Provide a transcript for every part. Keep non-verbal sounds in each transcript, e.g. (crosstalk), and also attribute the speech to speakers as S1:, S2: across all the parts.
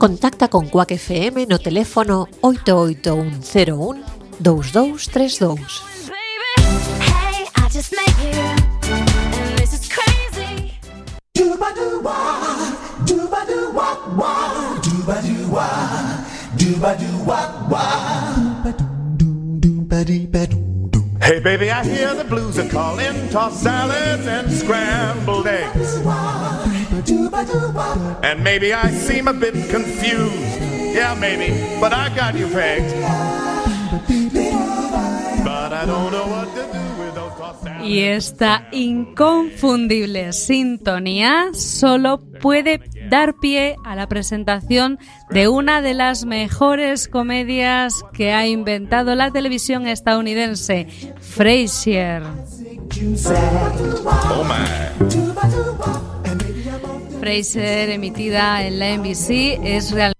S1: Contacta con Cuac FM no teléfono 88101 2232.
S2: Doobadoo-wah, doobadoo-wah, doobadoo-wah, doobadoo-wah.
S3: Hey, baby, I hear the blues are calling. Toss salads and scrambled eggs. And maybe I seem a bit confused. Yeah, maybe, but I got you pegged. But I don't know what to do.
S4: Y esta inconfundible sintonía solo puede dar pie a la presentación de una de las mejores comedias que ha inventado la televisión estadounidense, Frasier. Frasier, emitida en la NBC, es realmente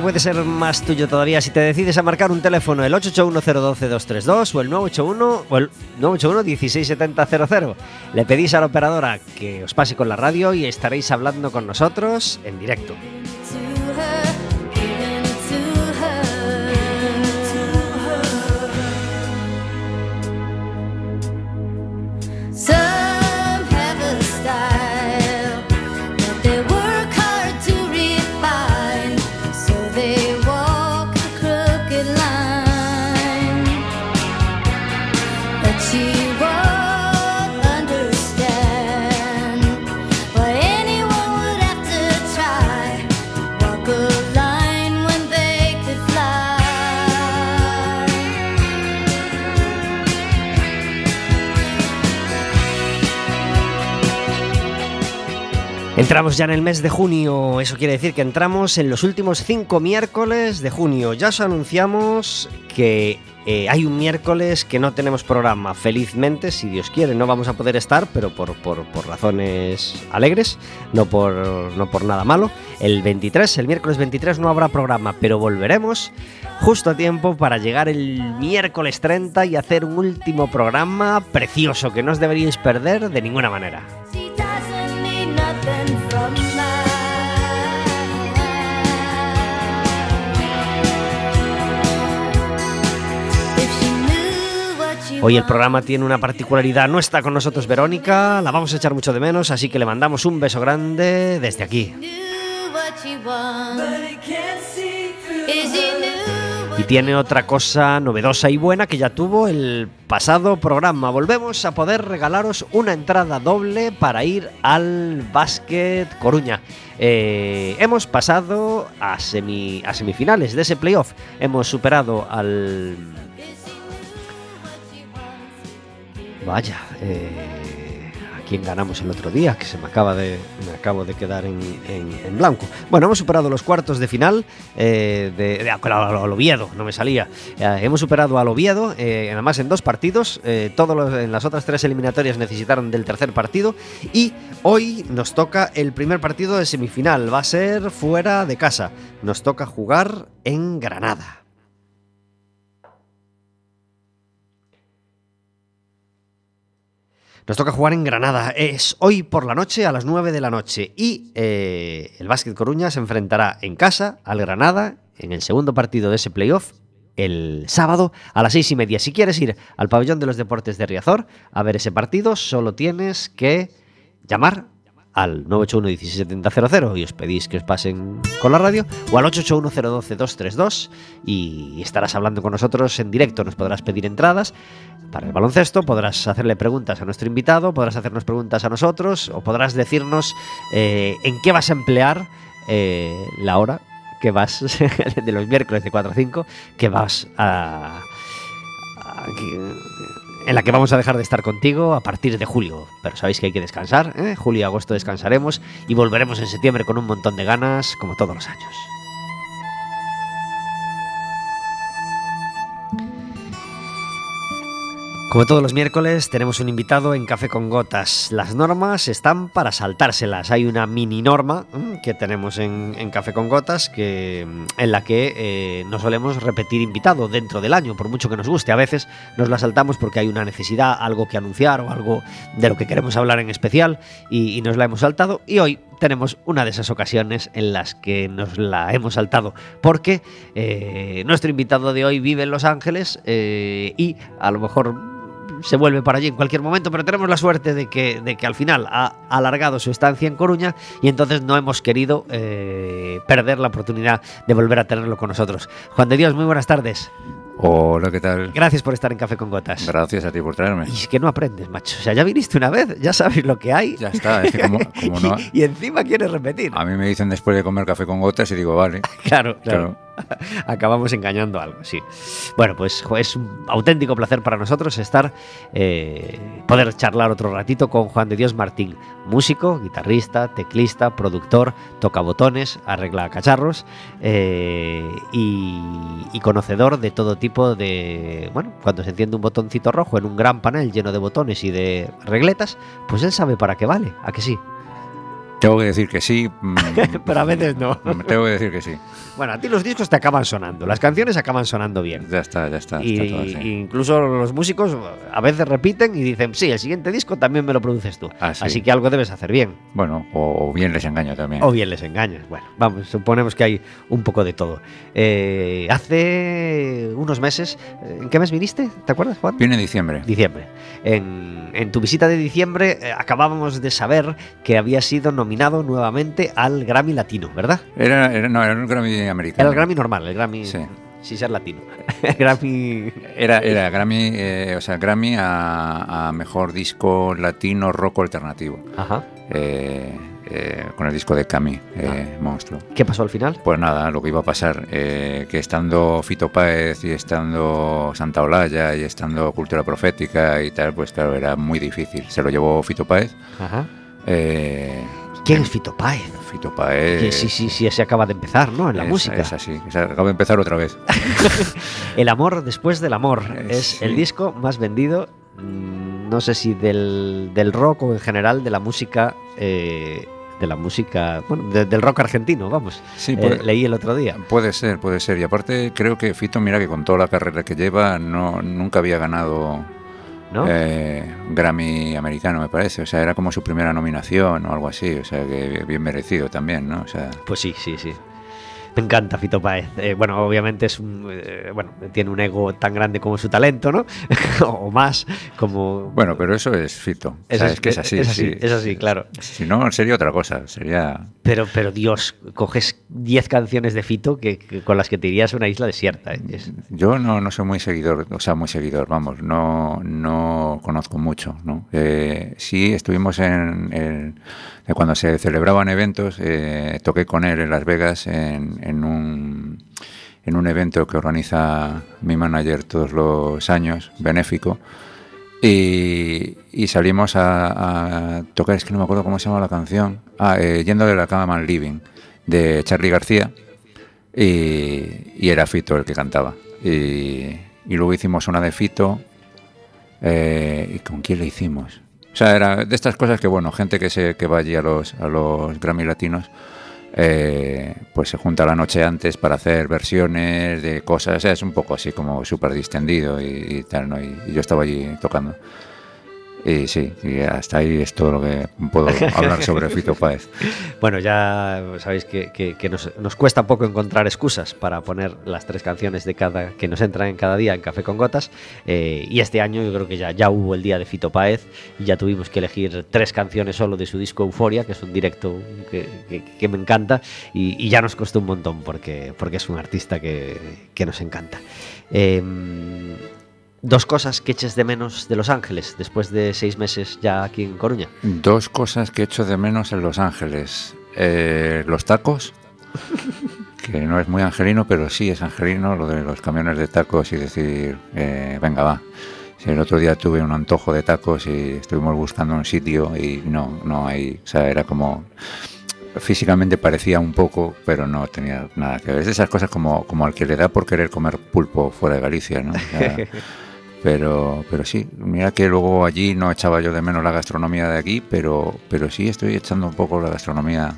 S5: Puede ser más tuyo todavía si te decides a marcar un teléfono el 881-012-232 o el 981 o el 981-167000. Le pedís a la operadora que os pase con la radio y estaréis hablando con nosotros en directo. Entramos ya en el mes de junio, eso quiere decir que entramos en los últimos cinco miércoles de junio. Ya os anunciamos que eh, hay un miércoles que no tenemos programa. Felizmente, si Dios quiere, no vamos a poder estar, pero por, por- por razones alegres, no por, no por nada malo. El 23, el miércoles 23 no habrá programa, pero volveremos justo a tiempo para llegar el miércoles 30 y hacer un último programa precioso que no os deberíais perder de ninguna manera. Hoy el programa tiene una particularidad, no está con nosotros Verónica, la vamos a echar mucho de menos, así que le mandamos un beso grande desde aquí. Y tiene otra cosa novedosa y buena que ya tuvo el pasado programa. Volvemos a poder regalaros una entrada doble para ir al Básquet Coruña. Eh, hemos pasado a, semi- a semifinales de ese playoff. Hemos superado al Vaya, eh, ¿a quién ganamos el otro día? Que se me acaba de, me acabo de quedar en, en- blanco. Bueno, hemos superado los cuartos de final eh, de, de- al, Oviedo, no me salía. Eh, hemos superado al Oviedo, eh, además en dos partidos. eh, todos en las otras tres eliminatorias necesitaron del tercer partido y hoy nos toca el primer partido de semifinal. Va a ser fuera de casa. Nos toca jugar en Granada. Nos toca jugar en Granada. Es hoy por la noche a las 9 de la noche. Y eh, el Básquet Coruña se enfrentará en casa al Granada en el segundo partido de ese playoff el sábado a las seis y media. Si quieres ir al pabellón de los deportes de Riazor a ver ese partido, solo tienes que llamar al 981-16700 y os pedís que os pasen con la radio o al 881-012-232 y estarás hablando con nosotros en directo. Nos podrás pedir entradas para el baloncesto, podrás hacerle preguntas a nuestro invitado, podrás hacernos preguntas a nosotros o podrás decirnos eh, en qué vas a emplear eh, la hora que vas (laughs) de los miércoles de 4 a 5 que vas a, a- que- en la que vamos a dejar de estar contigo a partir de julio. Pero sabéis que hay que descansar, ¿eh? Julio y agosto descansaremos y volveremos en septiembre con un montón de ganas, como todos los años. Como todos los miércoles, tenemos un invitado en Café con Gotas. Las normas están para saltárselas. Hay una mini norma mm, que tenemos en, Café con Gotas que, mm, en la que eh, no solemos repetir invitado dentro del año, por mucho que nos guste. A veces nos la saltamos porque hay una necesidad, algo que anunciar o algo de lo que queremos hablar en especial y, y nos la hemos saltado. Y hoy tenemos una de esas ocasiones en las que nos la hemos saltado porque eh, nuestro invitado de hoy vive en Los Ángeles eh, y a lo mejor se vuelve para allí en cualquier momento, pero tenemos la suerte de que, de que al final ha alargado su estancia en Coruña y entonces no hemos querido eh, perder la oportunidad de volver a tenerlo con nosotros. Juan de Dios, muy buenas tardes.
S6: Hola, ¿qué tal?
S5: Gracias por estar en Café con Gotas.
S6: Gracias a ti por traerme.
S5: Y es que no aprendes, macho. O sea, ya viniste una vez, ya sabes lo que hay.
S6: Ya está, es que como, (laughs) como no...
S5: y, y encima quieres repetir.
S6: A mí me dicen después de comer café con gotas y digo, vale. (laughs)
S5: Claro, claro.
S6: Claro. (laughs)
S5: Acabamos engañando algo, sí. Bueno, pues es un auténtico placer para nosotros estar, eh, poder charlar otro ratito con Juan de Dios Martín, músico, guitarrista, teclista, productor, toca botones, arregla cacharros eh, y, y conocedor de todo tipo de, bueno, cuando se enciende un botoncito rojo en un gran panel lleno de botones y de regletas, pues él sabe para qué vale, ¿a que sí?
S6: Tengo que decir que sí. mm, (laughs)
S5: Pero a veces no.
S6: Tengo que decir que sí.
S5: Bueno, a ti los discos te acaban sonando, las canciones acaban sonando bien.
S6: Ya está, ya está.
S5: Y,
S6: está todo así.
S5: incluso los músicos a veces repiten y dicen, sí, el siguiente disco también me lo produces tú.
S6: Ah, sí.
S5: Así que algo debes hacer bien.
S6: Bueno, o, o bien les engaño también.
S5: O bien les engañas. Bueno, vamos, suponemos que hay un poco de todo. Eh, hace unos meses, ¿en qué mes viniste? ¿Te acuerdas, Juan?
S6: Viene diciembre.
S5: Diciembre. En, en tu visita de diciembre eh, acabábamos de saber que había sido nominado nuevamente al Grammy Latino, ¿verdad?
S6: Era, era- no, era un Grammy americano.
S5: Era el Grammy normal, el Grammy
S6: Sí.
S5: sin ser latino. (laughs) Grammy
S6: Era, era Grammy, eh, o sea, Grammy a, a mejor disco latino rock alternativo.
S5: Ajá.
S6: Eh, eh, con el disco de Cami, eh,
S5: Ah.
S6: Monstruo.
S5: ¿Qué pasó al final?
S6: Pues nada, lo que iba a pasar, eh, que estando Fito Páez y estando Santa Olalla y estando Cultura Profética y tal, pues claro, era muy difícil. Se lo llevó Fito Páez.
S5: Ajá.
S6: Eh,
S5: ¿Quién es Fito Páez?
S6: Fito Páez.
S5: Que sí, sí, sí, se acaba de empezar, ¿no? En la
S6: es-
S5: música.
S6: Es así, es- acabo de empezar otra vez. (laughs)
S5: El amor después del amor.
S6: Eh,
S5: es
S6: sí.
S5: el disco más vendido, mm, no sé si del, del rock o en general de la música. eh, de la música. Bueno, de- del rock argentino, vamos.
S6: Sí,
S5: Eh,
S6: puede,
S5: leí el otro día.
S6: puede ser, puede ser. Y aparte, creo que Fito, mira que con toda la carrera que lleva, no, nunca había ganado
S5: ¿No?
S6: eh, Grammy americano, me parece. O sea, era como su primera nominación o algo así. O sea, que bien merecido también, ¿no? O sea.
S5: Pues sí, sí, sí. Me encanta Fito Páez. Eh, bueno, obviamente es un, eh, bueno, tiene un ego tan grande como su talento, ¿no? (laughs) o más, como...
S6: Bueno, pero eso es Fito. O sea, es, que es así.
S5: Es así,
S6: sí.
S5: es así, claro.
S6: Si no, sería otra cosa. Sería.
S5: Pero, pero Dios, coges 10 canciones de Fito que, que- con las que te irías a una isla desierta. ¿eh? Es-
S6: Yo no, no soy muy seguidor, o sea, muy seguidor, vamos, no, no conozco mucho, ¿no? Sí, estuvimos en, cuando se celebraban eventos, eh, toqué con él en Las Vegas en, un, en un evento que organiza mi manager todos los años, benéfico, y, salimos a, tocar, es que no me acuerdo cómo se llama la canción, ah, eh, Yendo de la cama al living, de Charlie García, y, era Fito el que cantaba. Y, y luego hicimos una de Fito. eh, ¿Y con quién le hicimos? O sea, era de estas cosas que, bueno, gente que, se, que va allí a los, a los Grammy Latinos, eh, pues se junta la noche antes para hacer versiones de cosas. O sea, es un poco así como súper distendido y, tal, ¿no? Y yo estaba allí tocando. Y sí, y hasta ahí es todo lo que puedo (laughs) hablar sobre Fito Páez.
S5: Bueno, ya sabéis que, que- que nos, nos cuesta poco encontrar excusas para poner las tres canciones de cada que nos entran en cada día en Café con Gotas. eh, y este año yo creo que ya, ya hubo el día de Fito Páez y ya tuvimos que elegir tres canciones solo de su disco Euforia, que es un directo que, que- me encanta. Y, y ya nos costó un montón porque, porque es un artista que, que nos encanta. Em, dos cosas que eches de menos de Los Ángeles después de seis meses ya aquí en Coruña.
S6: Dos cosas que echo de menos en Los Ángeles. Eh, los tacos, (laughs) que no es muy angelino, pero sí es angelino lo de los camiones de tacos y decir, eh, venga, va. El otro día tuve un antojo de tacos y estuvimos buscando un sitio y no, no hay, o sea, era como físicamente parecía un poco, pero no tenía nada que ver. Es de esas cosas como, como al que le da por querer comer pulpo fuera de Galicia, ¿no? (laughs) pero, pero sí, mira que luego allí no echaba yo de menos la gastronomía de aquí, pero, pero sí estoy echando un poco la gastronomía,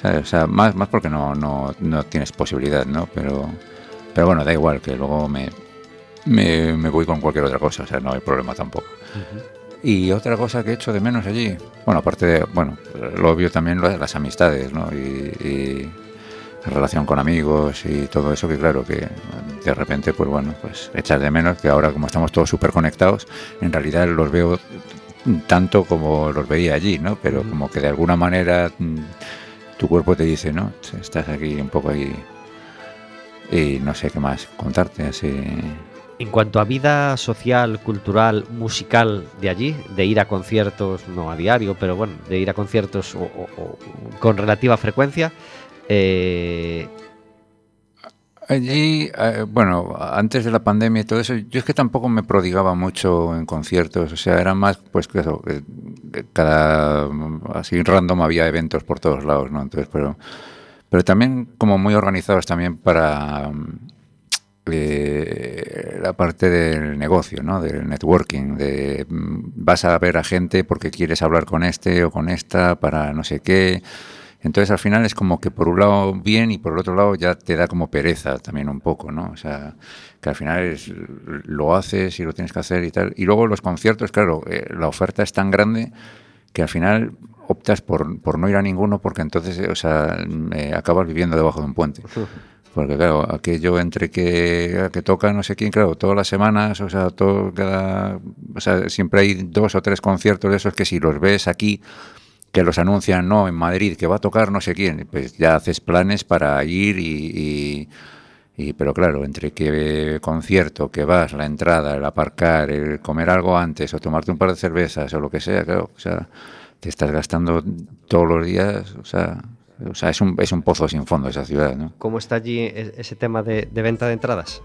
S6: ¿sabes? O sea, más, más porque no, no, no tienes posibilidad, ¿no? Pero, pero bueno, da igual, que luego me, me, me voy con cualquier otra cosa, o sea, no hay problema tampoco. Y otra cosa que echo de menos allí, bueno, aparte de, bueno, lo obvio también las amistades, ¿no? Y, y la relación con amigos y todo eso que claro que de repente pues bueno pues echas de menos que ahora como estamos todos súper conectados en realidad los veo tanto como los veía allí no pero como que de alguna manera mm, tu cuerpo te dice no estás aquí un poco ahí y no sé qué más contarte así.
S5: En cuanto a vida social, cultural, musical de allí, de ir a conciertos, no a diario, pero bueno, de ir a conciertos o- o- o con relativa frecuencia, eh,
S6: Allí, eh, bueno, antes de la pandemia y todo eso, yo es que tampoco me prodigaba mucho en conciertos, o sea, era más, pues, que eso, cada, así random había eventos por todos lados, ¿no? Entonces, pero, pero también como muy organizados también para eh, la parte del negocio, ¿no? Del networking, de mm, vas a ver a gente porque quieres hablar con este o con esta para no sé qué. Entonces al final es como que por un lado bien y por el otro lado ya te da como pereza también un poco, ¿no? O sea, que al final es, lo haces y lo tienes que hacer y tal. Y luego los conciertos, claro, eh, la oferta es tan grande que al final optas por, por no ir a ninguno porque entonces, eh, o sea, eh, acabas viviendo debajo de un puente. Porque claro, aquello entre que, que toca no sé quién, claro, todas las semanas, o sea, todo cada, o sea, siempre hay dos o tres conciertos de esos que si los ves aquí, que los anuncian, no, en Madrid, que va a tocar no sé quién, pues ya haces planes para ir y, y- pero claro, entre que concierto, que vas, la entrada, el aparcar, el comer algo antes o tomarte un par de cervezas o lo que sea, claro, o sea, te estás gastando todos los días, o sea, o sea, es un, es un pozo sin fondo esa ciudad, ¿no?
S5: ¿cómo está allí e- ese tema de venta de entradas?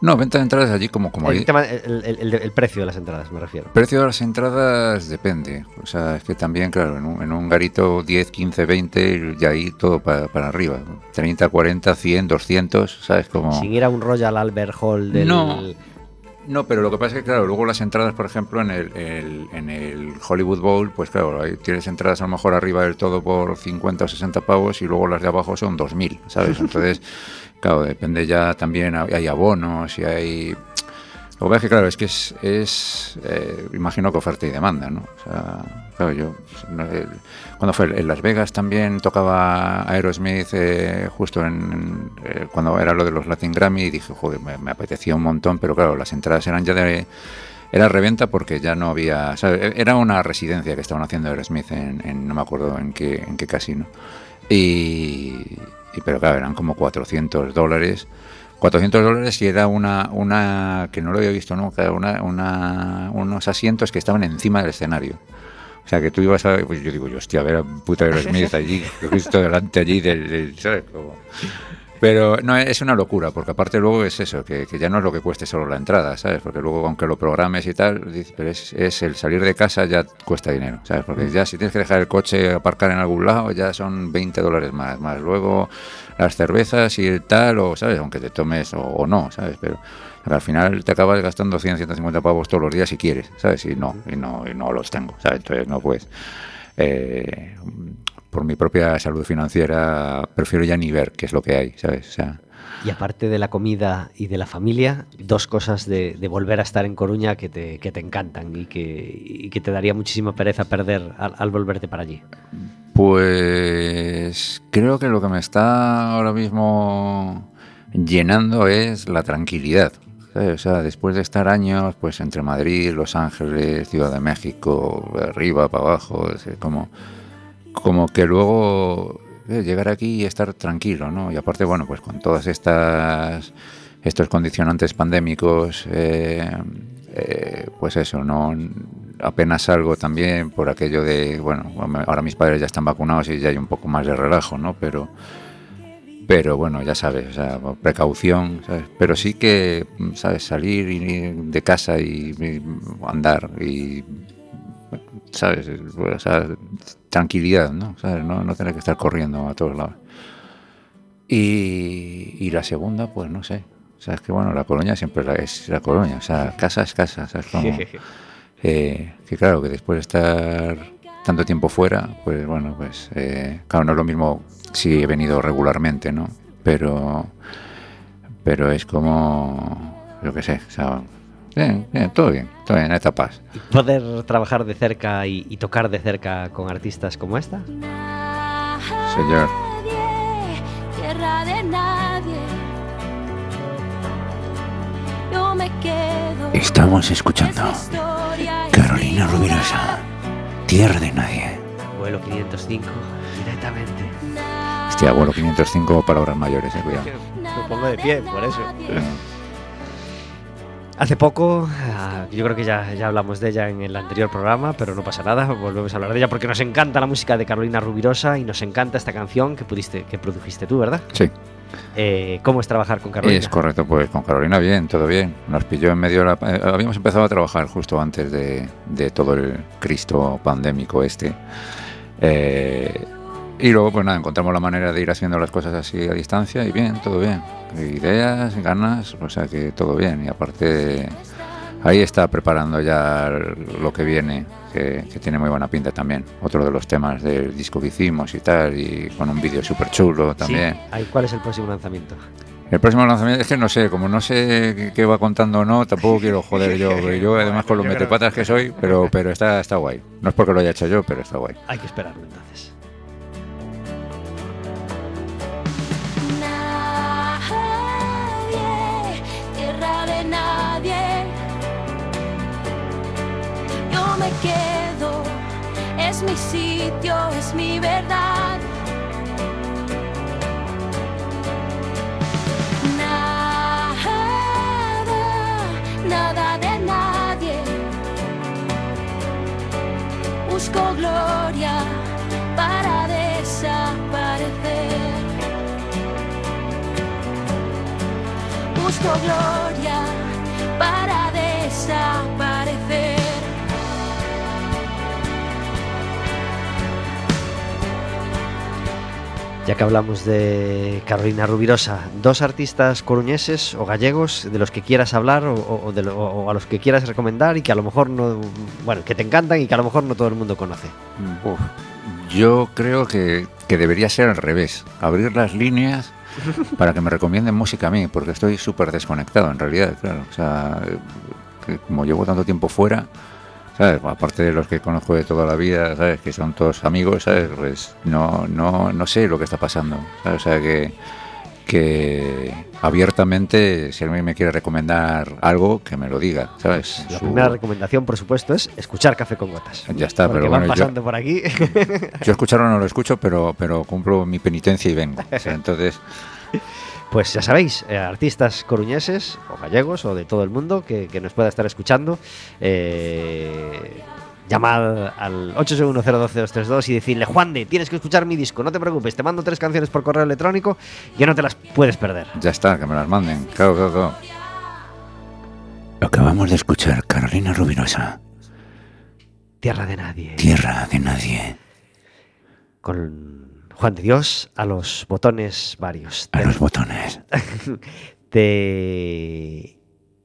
S6: No, venta de entradas allí como, como
S5: el,
S6: ahí.
S5: tema- el- el- el- el precio de las entradas, me refiero.
S6: precio de las entradas depende. O sea, es que también, claro, en un, en un garito 10, 15, 20, y ahí todo para, para arriba. 30, 40, 100, 200, ¿sabes? Como...
S5: Sin ir a un Royal Albert Hall del...
S6: No. No, pero lo que pasa es que, claro, luego las entradas, por ejemplo, en el, el- en el Hollywood Bowl, pues claro, ahí tienes entradas a lo mejor arriba del todo por 50 o 60 pavos y luego las de abajo son 2.000, ¿sabes? (laughs) Entonces, claro, depende ya también, hay abonos y hay... Lo que pasa es que, claro, es que es, es eh, imagino que oferta y demanda, ¿no? O sea, claro, yo, el- cuando fue en Las Vegas también tocaba Aerosmith eh, justo en, eh, cuando era lo de los Latin Grammy y dije, joder, me, me apetecía un montón, pero claro, las entradas eran ya de... Era reventa porque ya no había... ¿sabes? Era una residencia que estaban haciendo Aerosmith en, en- no me acuerdo en qué, en qué casino. Y, y- pero claro, eran como 400 dólares. 400 dólares y era una, una que no lo había visto nunca, una, una, unos asientos que estaban encima del escenario. O sea, que tú ibas a... Pues yo digo, hostia, a ver a puta Aerosmith allí, justo delante allí del... ¿sabes? Pero no, es una locura, porque aparte luego es eso, que, que ya no es lo que cueste solo la entrada, ¿sabes? Porque luego, aunque lo programes y tal, pero es, es el salir de casa ya cuesta dinero, ¿sabes? Porque ya si tienes que dejar el coche aparcar en algún lado, ya son 20 dólares más, más luego las cervezas y el tal, o, ¿sabes? Aunque te tomes o, o no, ¿sabes? Pero al final te acabas gastando 100, 150 pavos todos los días si quieres, ¿sabes? Y no, y no, y no los tengo, ¿sabes? Entonces no puedes. Eh, por mi propia salud financiera prefiero ya ni ver qué es lo que hay, ¿sabes? O sea,
S5: Y aparte de la comida y de la familia, dos cosas de, de volver a estar en Coruña que te, que te encantan y que, y que te daría muchísima pereza perder al, al volverte para allí.
S6: Pues creo que lo que me está ahora mismo llenando es la tranquilidad. ¿sabes? O sea, después de estar años, pues entre Madrid, Los Ángeles, Ciudad de México, de arriba, para abajo, es como, como que luego eh, llegar aquí y estar tranquilo, ¿no? Y aparte, bueno, pues con todas estas estos condicionantes pandémicos, eh, eh, pues eso, no apenas salgo también por aquello de, bueno, ahora mis padres ya están vacunados y ya hay un poco más de relajo, ¿no? Pero pero bueno, ya sabes, o sea, precaución, ¿sabes? Pero sí que, ¿sabes? Salir de casa y andar y, ¿sabes? O sea, tranquilidad, ¿no? ¿Sabes? No, no tener que estar corriendo a todos lados. Y, y la segunda, pues no sé. O sea, es que bueno, la colonia siempre la- es la colonia. O sea, casa es casa, ¿sabes? Como, (laughs) eh, que claro, que después de estar tanto tiempo fuera, pues bueno, pues eh, claro, no es lo mismo si he venido regularmente, ¿no? Pero, pero es como, yo qué sé, o sea, bien, bien, todo bien, todo bien, etapas.
S5: Y poder trabajar de cerca y, y tocar de cerca con artistas como esta.
S6: Señor.
S2: Nadie, tierra de nadie. Yo me quedo.
S6: Estamos escuchando Carolina Rubirosa, Tierra de Nadie.
S5: Vuelo 505, directamente.
S6: Hostia, vuelo 505 palabras mayores, eh, cuidado.
S5: Me pongo de pie, por eso. Hace poco, ah, yo creo que ya, ya hablamos de ella en el anterior programa, pero no pasa nada, volvemos a hablar de ella porque nos encanta la música de Carolina Rubirosa y nos encanta esta canción que pudiste, que produjiste tú, ¿verdad?
S6: Sí,
S5: Eh, ¿Cómo es trabajar con Carolina?
S6: es correcto, pues con Carolina bien, todo bien. Nos pilló en medio de la... eh, habíamos empezado a trabajar justo antes de, de todo el Cristo pandémico este. Eh, y luego, pues nada, encontramos la manera de ir haciendo las cosas así a distancia y bien, todo bien. Ideas, ganas, o sea que todo bien. Y aparte, ahí está preparando ya lo que viene, que, que tiene muy buena pinta también. Otro de los temas del disco que hicimos y tal, y con un vídeo súper chulo
S5: Sí.
S6: también.
S5: Ahí, ¿Cuál es el próximo lanzamiento?
S6: El próximo lanzamiento es que no sé, como no sé qué- va contando o no, tampoco quiero joder yo. (laughs) Yo además con los metepatas que soy, pero pero está está guay. No es porque lo haya hecho yo, pero está guay.
S5: Hay que esperarlo entonces.
S2: Me quedo, es mi sitio, es mi verdad. Nada, nada de nadie. Busco gloria para desaparecer. busco gloria
S5: Ya que hablamos de Carolina Rubirosa, dos artistas coruñeses o gallegos de los que quieras hablar o, o- de lo- o a los que quieras recomendar y que a lo mejor no, bueno, que te encantan y que a lo mejor no todo el mundo conoce.
S6: Uf, yo creo que, que debería ser al revés, abrir las líneas (laughs) para que me recomienden música a mí, porque estoy súper desconectado en realidad, claro. O sea, eh, como llevo tanto tiempo fuera, ¿sabes? Aparte de los que conozco de toda la vida, ¿sabes? Que son todos amigos, ¿sabes? Pues no, no, no sé lo que está pasando, ¿sabes? O sea, que, que abiertamente, si alguien me quiere recomendar algo, que me lo diga, ¿sabes?
S5: La
S6: Su-
S5: primera recomendación, por supuesto, es escuchar Café con Gotas.
S6: Ya está,
S5: Porque
S6: pero
S5: van
S6: bueno, yo-
S5: pasando por aquí. (laughs)
S6: Yo escucharlo no lo escucho, pero, pero cumplo mi penitencia y vengo. (laughs) O sea, entonces,
S5: Pues ya sabéis, eh, artistas coruñeses o gallegos o de todo el mundo que, que nos pueda estar escuchando, eh, llamad al 861-012-232 y decirle, Juan de, tienes que escuchar mi disco, no te preocupes, te mando tres canciones por correo electrónico y no te las puedes perder.
S6: ya está, que me las manden. Claro, claro, claro. Acabamos de escuchar Carolina Rubirosa,
S5: Tierra de nadie.
S6: Tierra de Nadie,
S5: Con Juan de Dios a los botones varios.
S6: a los botones. (laughs)
S5: te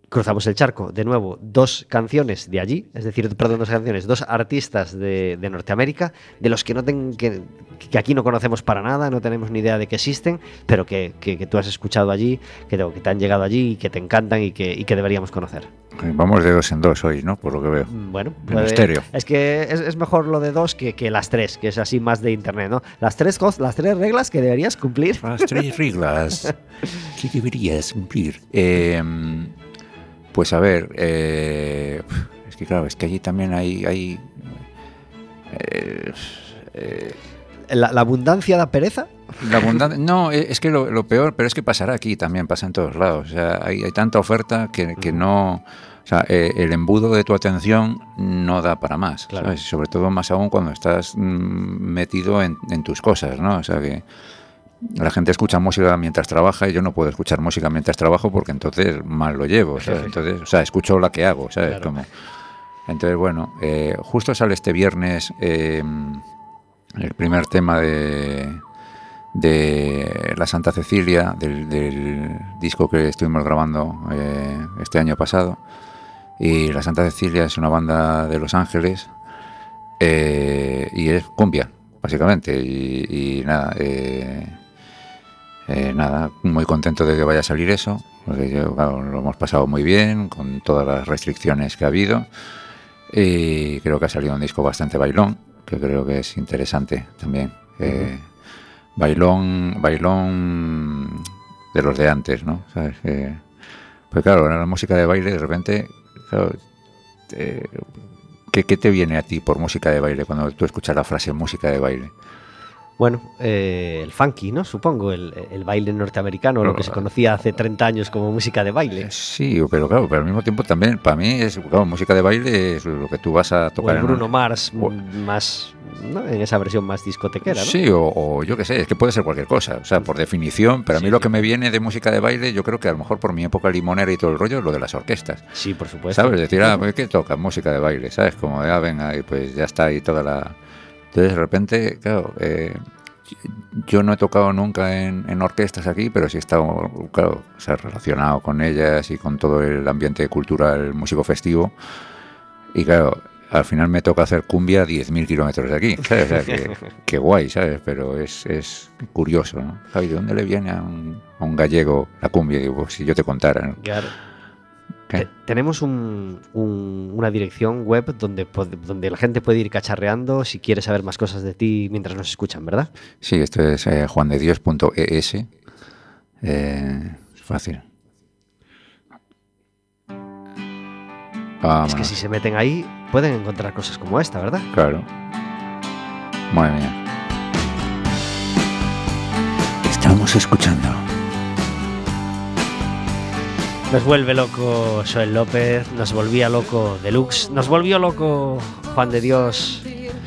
S5: cruzamos el charco, de nuevo, dos canciones de allí, es decir, perdón, dos canciones, dos artistas de, de Norteamérica, de los que, no ten- que, que aquí no conocemos para nada, no tenemos ni idea de que existen, pero que, que- que tú has escuchado allí, que te, que te han llegado allí y que te encantan y que, y que deberíamos conocer.
S6: Eh, Vamos de dos en dos hoy, ¿no? Por lo que veo.
S5: Mm, Bueno,
S6: En estéreo.
S5: es que es, es mejor lo de dos que, que las tres, que es así más de internet, ¿no? Las tres, las tres reglas que deberías cumplir.
S6: Las tres reglas (laughs) que deberías cumplir. Eh, pues a ver, eh, es que claro, es que allí también hay... hay eh, eh,
S5: La, la abundancia da pereza.
S6: la abundancia... No, eh, es que lo, lo peor, pero es que pasará aquí también, pasa en todos lados. O sea, hay, hay tanta oferta que, que no... O sea, eh, el embudo de tu atención no da para más,
S5: Claro.
S6: sobre todo más aún cuando estás mm, metido en, en tus cosas, ¿no? O sea que la gente escucha música mientras trabaja y yo no puedo escuchar música mientras trabajo porque entonces mal lo llevo, ¿sabes? (laughs) Entonces, o sea, escucho la que hago, ¿sabes?
S5: Claro.
S6: Como, entonces, bueno, eh, justo sale este viernes eh, el primer tema de, de La Santa Cecilia, del, del disco que estuvimos grabando eh, este año pasado. Y La Santa Cecilia es una banda de Los Ángeles eh, y es cumbia, básicamente. Y, y nada, eh, eh, nada, muy contento de que vaya a salir eso, porque yo, claro, lo hemos pasado muy bien con todas las restricciones que ha habido. Y creo que ha salido un disco bastante bailón, que creo que es interesante también. Eh, bailón, bailón de los de antes, ¿no? ¿Sabes? Que- pues claro, la música de baile, de repente, claro, te- ¿qué, qué te viene a ti por música de baile cuando tú escuchas la frase música de baile?
S5: Bueno, eh, el funky, ¿no? Supongo, el, el baile norteamericano, lo que se conocía hace 30 años como música de baile.
S6: Sí, pero claro, pero al mismo tiempo también, para mí, es claro, música de baile es lo que tú vas a
S5: O
S6: tocar
S5: el Bruno
S6: un-
S5: Mars
S6: o-
S5: más, ¿no? En esa versión más discotequera, ¿no?
S6: Sí, o, o yo qué sé, es que puede ser cualquier cosa, o sea, por definición, pero a mí
S5: Sí,
S6: lo
S5: sí.
S6: que me viene de música de baile, yo creo que a lo mejor por mi época limonera y todo el rollo, es lo de las orquestas.
S5: Sí, por supuesto.
S6: ¿Sabes? Decir, ah, pues, ¿qué toca? Música de baile, ¿sabes? Como, ah, venga, y pues ya está ahí toda la... Entonces, de repente, claro, eh, yo no he tocado nunca en, en orquestas aquí, pero sí he estado, claro, o sea, relacionado con ellas y con todo el ambiente cultural músico festivo. Y claro, al final me toca hacer cumbia a 10.000 kilómetros de aquí, ¿sabes? O sea, que, (laughs) que guay, ¿sabes? Pero es, es curioso, ¿no? Javi, ¿de dónde le viene a un, a un gallego la cumbia? Digo, pues, si yo te contara, ¿no?
S5: Claro. Tenemos un- un- una dirección web donde, donde la gente puede ir cacharreando si quiere saber más cosas de ti mientras nos escuchan, ¿verdad?
S6: Sí, esto es eh, juandedios.es. Eh, es fácil. Vámonos,
S5: Es que si se meten ahí pueden encontrar cosas como esta, ¿verdad?
S6: Claro. Madre mía. Estamos escuchando.
S5: Nos vuelve loco Joel López, nos volvía loco Deluxe, nos volvió loco Juan de Dios,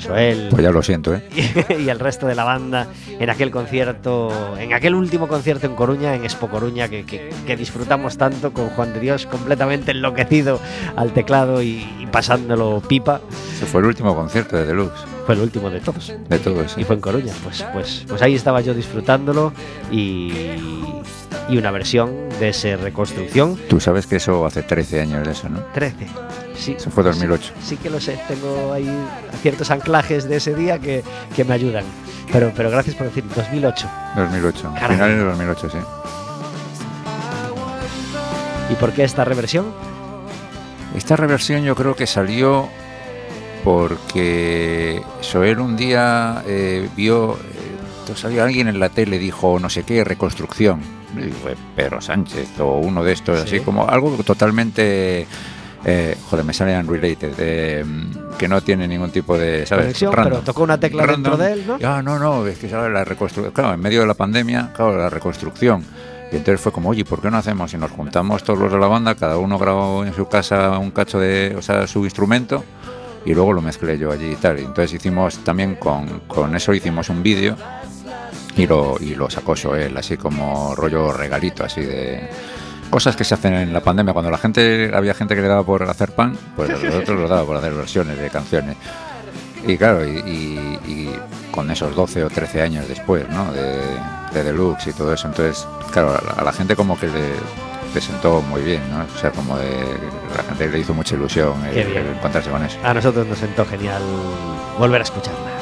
S5: Joel
S6: Pues ya lo siento, ¿eh? (laughs)
S5: y el resto de la banda en aquel concierto, en aquel último concierto en Coruña, en Expo Coruña, que, que- que disfrutamos tanto con Juan de Dios completamente enloquecido al teclado y, y pasándolo pipa.
S6: Ese fue el último concierto de Deluxe.
S5: Fue el último de todos.
S6: De todos.
S5: Y fue en Coruña. Pues, pues, pues ahí estaba yo disfrutándolo y, y una versión de ese reconstrucción.
S6: Tú sabes que eso hace 13 años de eso, ¿no?
S5: 13. Sí,
S6: Eso fue 2008.
S5: Sí, sí que lo sé. Tengo ahí ciertos anclajes de ese día que, que me ayudan. Pero, pero gracias por decir 2008.
S6: 2008.
S5: Caray.
S6: Finales de 2008, sí.
S5: ¿Y por qué esta reversión?
S6: Esta reversión yo creo que salió porque Soel un día eh, vio, eh, salió alguien en la tele, dijo no sé qué, reconstrucción. Y fue Pedro Sánchez o uno de estos,
S5: Sí.
S6: así como algo totalmente... eh, joder, me sale unrelated, eh, que no tiene ningún tipo de, ¿sabes?
S5: Conexión, pero tocó una tecla dentro de él, ¿no?
S6: Ah, no, no, es que ¿sabes? la reconstrucción. Claro, en medio de la pandemia, claro, la reconstrucción. Y entonces fue como, oye, ¿por qué no hacemos? Si nos juntamos todos los de la banda, cada uno grabó en su casa un cacho de, o sea, su instrumento, y luego lo mezclé yo allí y tal. Entonces hicimos también con, con eso hicimos un vídeo y lo, y lo sacó Joel, así como rollo regalito, así de cosas que se hacen en la pandemia. Cuando la gente, había gente que le daba por hacer pan, pues a nosotros nos daba por hacer versiones de canciones. Y claro, y, y- y con esos 12 o 13 años después, ¿no? De, de Deluxe y todo eso. Entonces, claro, a la, a la gente como que le, te sentó muy bien, ¿no? O sea, como de la gente le hizo mucha ilusión el encontrarse con eso.
S7: A nosotros nos sentó genial volver a escucharla.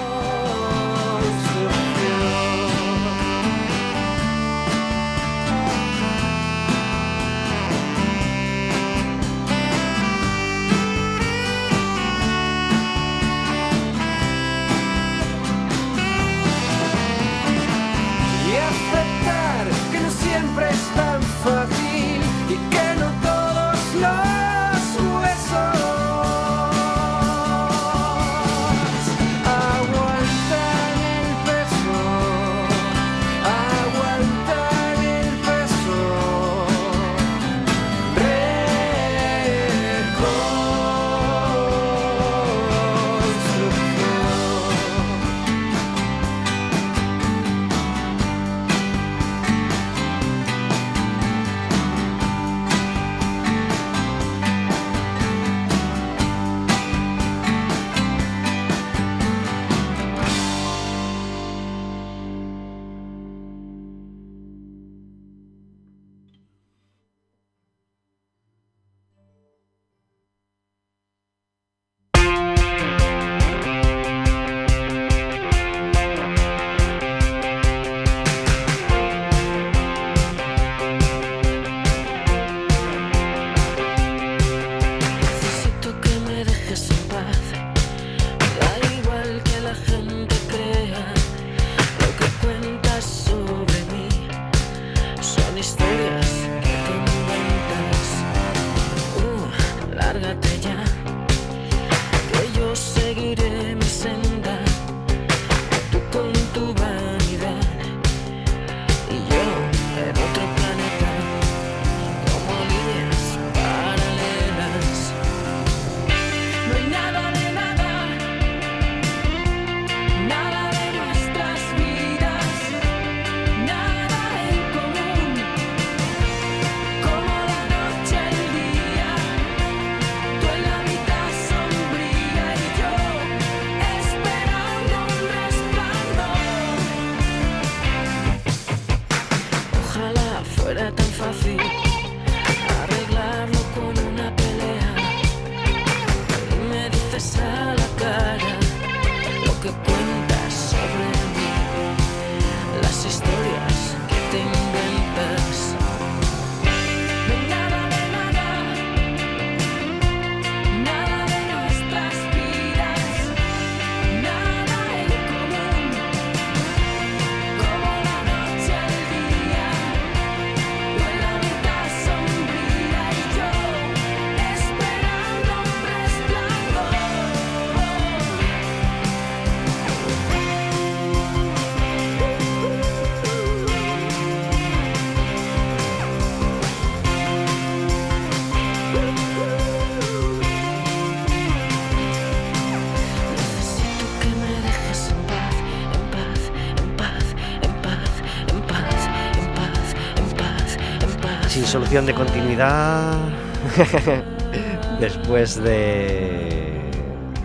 S7: (laughs) Después de,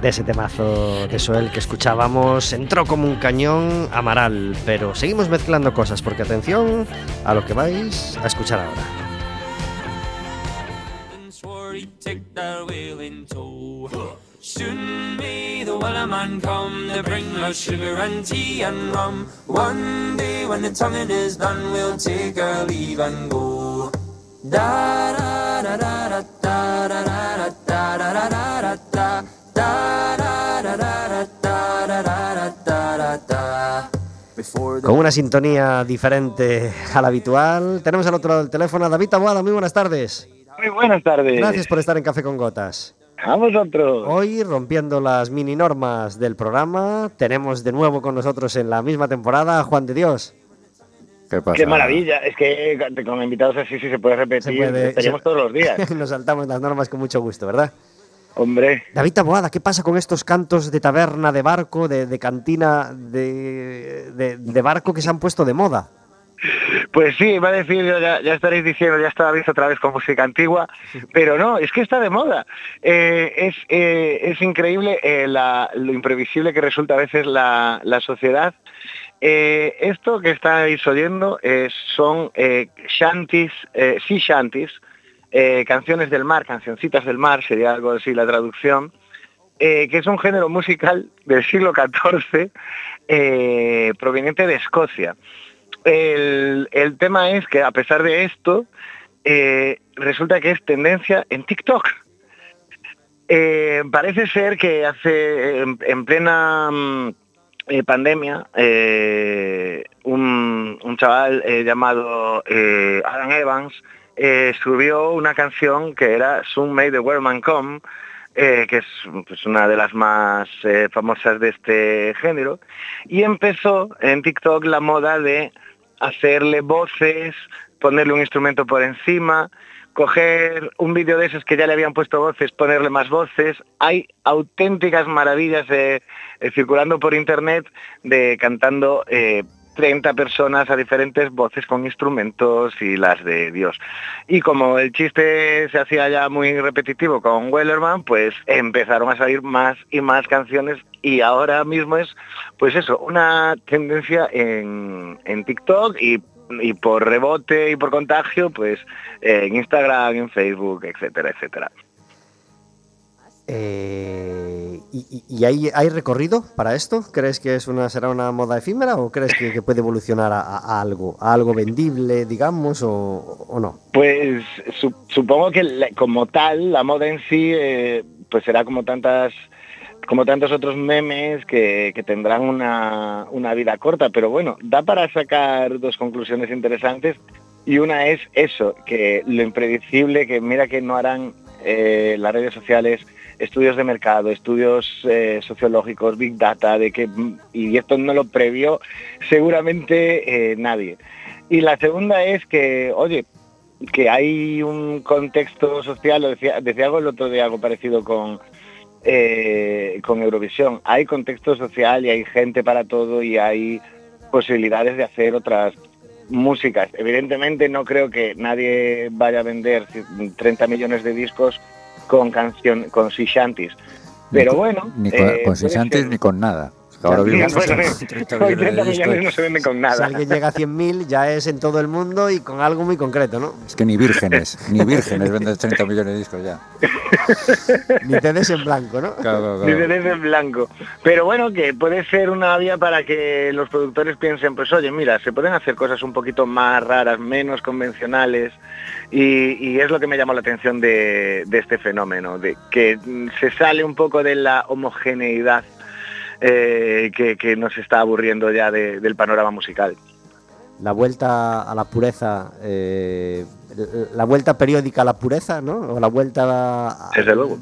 S7: ese temazo de Soel que escuchábamos, entró como un cañón Amaral. Pero seguimos mezclando cosas porque atención a lo que vais a escuchar ahora. Con una sintonía diferente a la habitual. Tenemos al otro lado del teléfono a David Taboada. Muy buenas tardes.
S8: Muy buenas tardes.
S7: Gracias por estar en Café con Gotas.
S8: A vosotros.
S7: Hoy, rompiendo las mini normas del programa, tenemos de nuevo con nosotros en la misma temporada a Juan de Dios.
S6: ¿Qué pasa?
S8: Qué maravilla. Es que con invitados así sí se puede repetir.
S7: Se puede-
S8: Estaríamos
S7: se-
S8: todos los días. (laughs)
S7: Nos saltamos las normas con mucho gusto, ¿verdad?
S8: Hombre,
S7: David Taboada, ¿qué pasa con estos cantos de taberna, de barco, de, de cantina, de, de- de barco que se han puesto de moda?
S8: pues sí, va a decir, ya, ya estaréis diciendo, ya está visto otra vez con música antigua, pero no, es que está de moda. Eh, es, eh, es increíble eh, la- lo imprevisible que resulta a veces la, la sociedad. Eh, esto que estáis oyendo eh, son eh, shanties, sea shanties, canciones del mar, cancioncitas del mar, sería algo así la traducción, que es un género musical del siglo XIV proveniente de Escocia. El, tema es que a pesar de esto, resulta que es tendencia en TikTok. Parece ser que hace en, en plena mm, eh, pandemia eh, un, un chaval eh, llamado Adam Evans subió una canción que era Soon May the Weatherman Come, que es pues, una de las más famosas de este género, y empezó en TikTok la moda de hacerle voces, ponerle un instrumento por encima, coger un vídeo de esos que ya le habían puesto voces, ponerle más voces. Hay auténticas maravillas eh, circulando por internet de cantando eh, 30 personas a diferentes voces con instrumentos y las de Dios. Y como el chiste se hacía ya muy repetitivo con Wellerman, pues empezaron a salir más y más canciones y ahora mismo es, pues eso, una tendencia en, en TikTok y y por rebote y por contagio, pues en Instagram, en Facebook, etcétera, etcétera.
S5: Eh, ¿Y, hay, hay recorrido para esto? ¿Crees que es una, será una moda efímera o crees que, que puede evolucionar a, algo, a algo vendible, digamos, o, o no?
S8: Pues su- supongo que como tal, la moda en sí, eh, pues será como tantas como tantos otros memes que, tendrán una, vida corta, pero bueno, da para sacar dos conclusiones interesantes y una es eso, que lo impredecible, que mira que no harán eh, las redes sociales estudios de mercado, estudios eh, sociológicos, big data, de que y esto no lo previó seguramente eh, nadie. Y la segunda es que, oye, que hay un contexto social, lo decía, decía algo el otro día, algo parecido con, eh, con Eurovisión. Hay contexto social y hay gente para todo y hay posibilidades de hacer otras músicas. Evidentemente no creo que nadie vaya a vender 30 millones de discos con canción, con sea shanties. Pero
S6: Ni
S8: bueno,
S6: Ni con,
S8: eh,
S6: con ni con nada. Ahora
S8: bueno,
S6: con
S8: eh,
S6: 30
S8: hoy
S6: millones de
S8: 30 millones no se (laughs) venden con
S5: Si
S8: nada.
S5: alguien llega a 100.000 ya es en todo el mundo y con algo muy concreto, ¿no?
S6: Es que ni vírgenes, ni vírgenes venden 30 millones de discos ya. (laughs)
S5: Ni te des en blanco, ¿no?
S6: Claro, claro, claro.
S8: desde en blanco. Pero bueno, que puede ser una vía para que los productores piensen, pues oye, mira, se pueden hacer cosas un poquito más raras, menos convencionales. Y, y es lo que me llamó la atención de, de este fenómeno, de que se sale un poco de la homogeneidad eh, que, que nos está aburriendo ya de- del panorama musical.
S5: La vuelta a la pureza, eh, la vuelta periódica a la pureza, ¿no? O la vuelta a-
S8: Desde luego.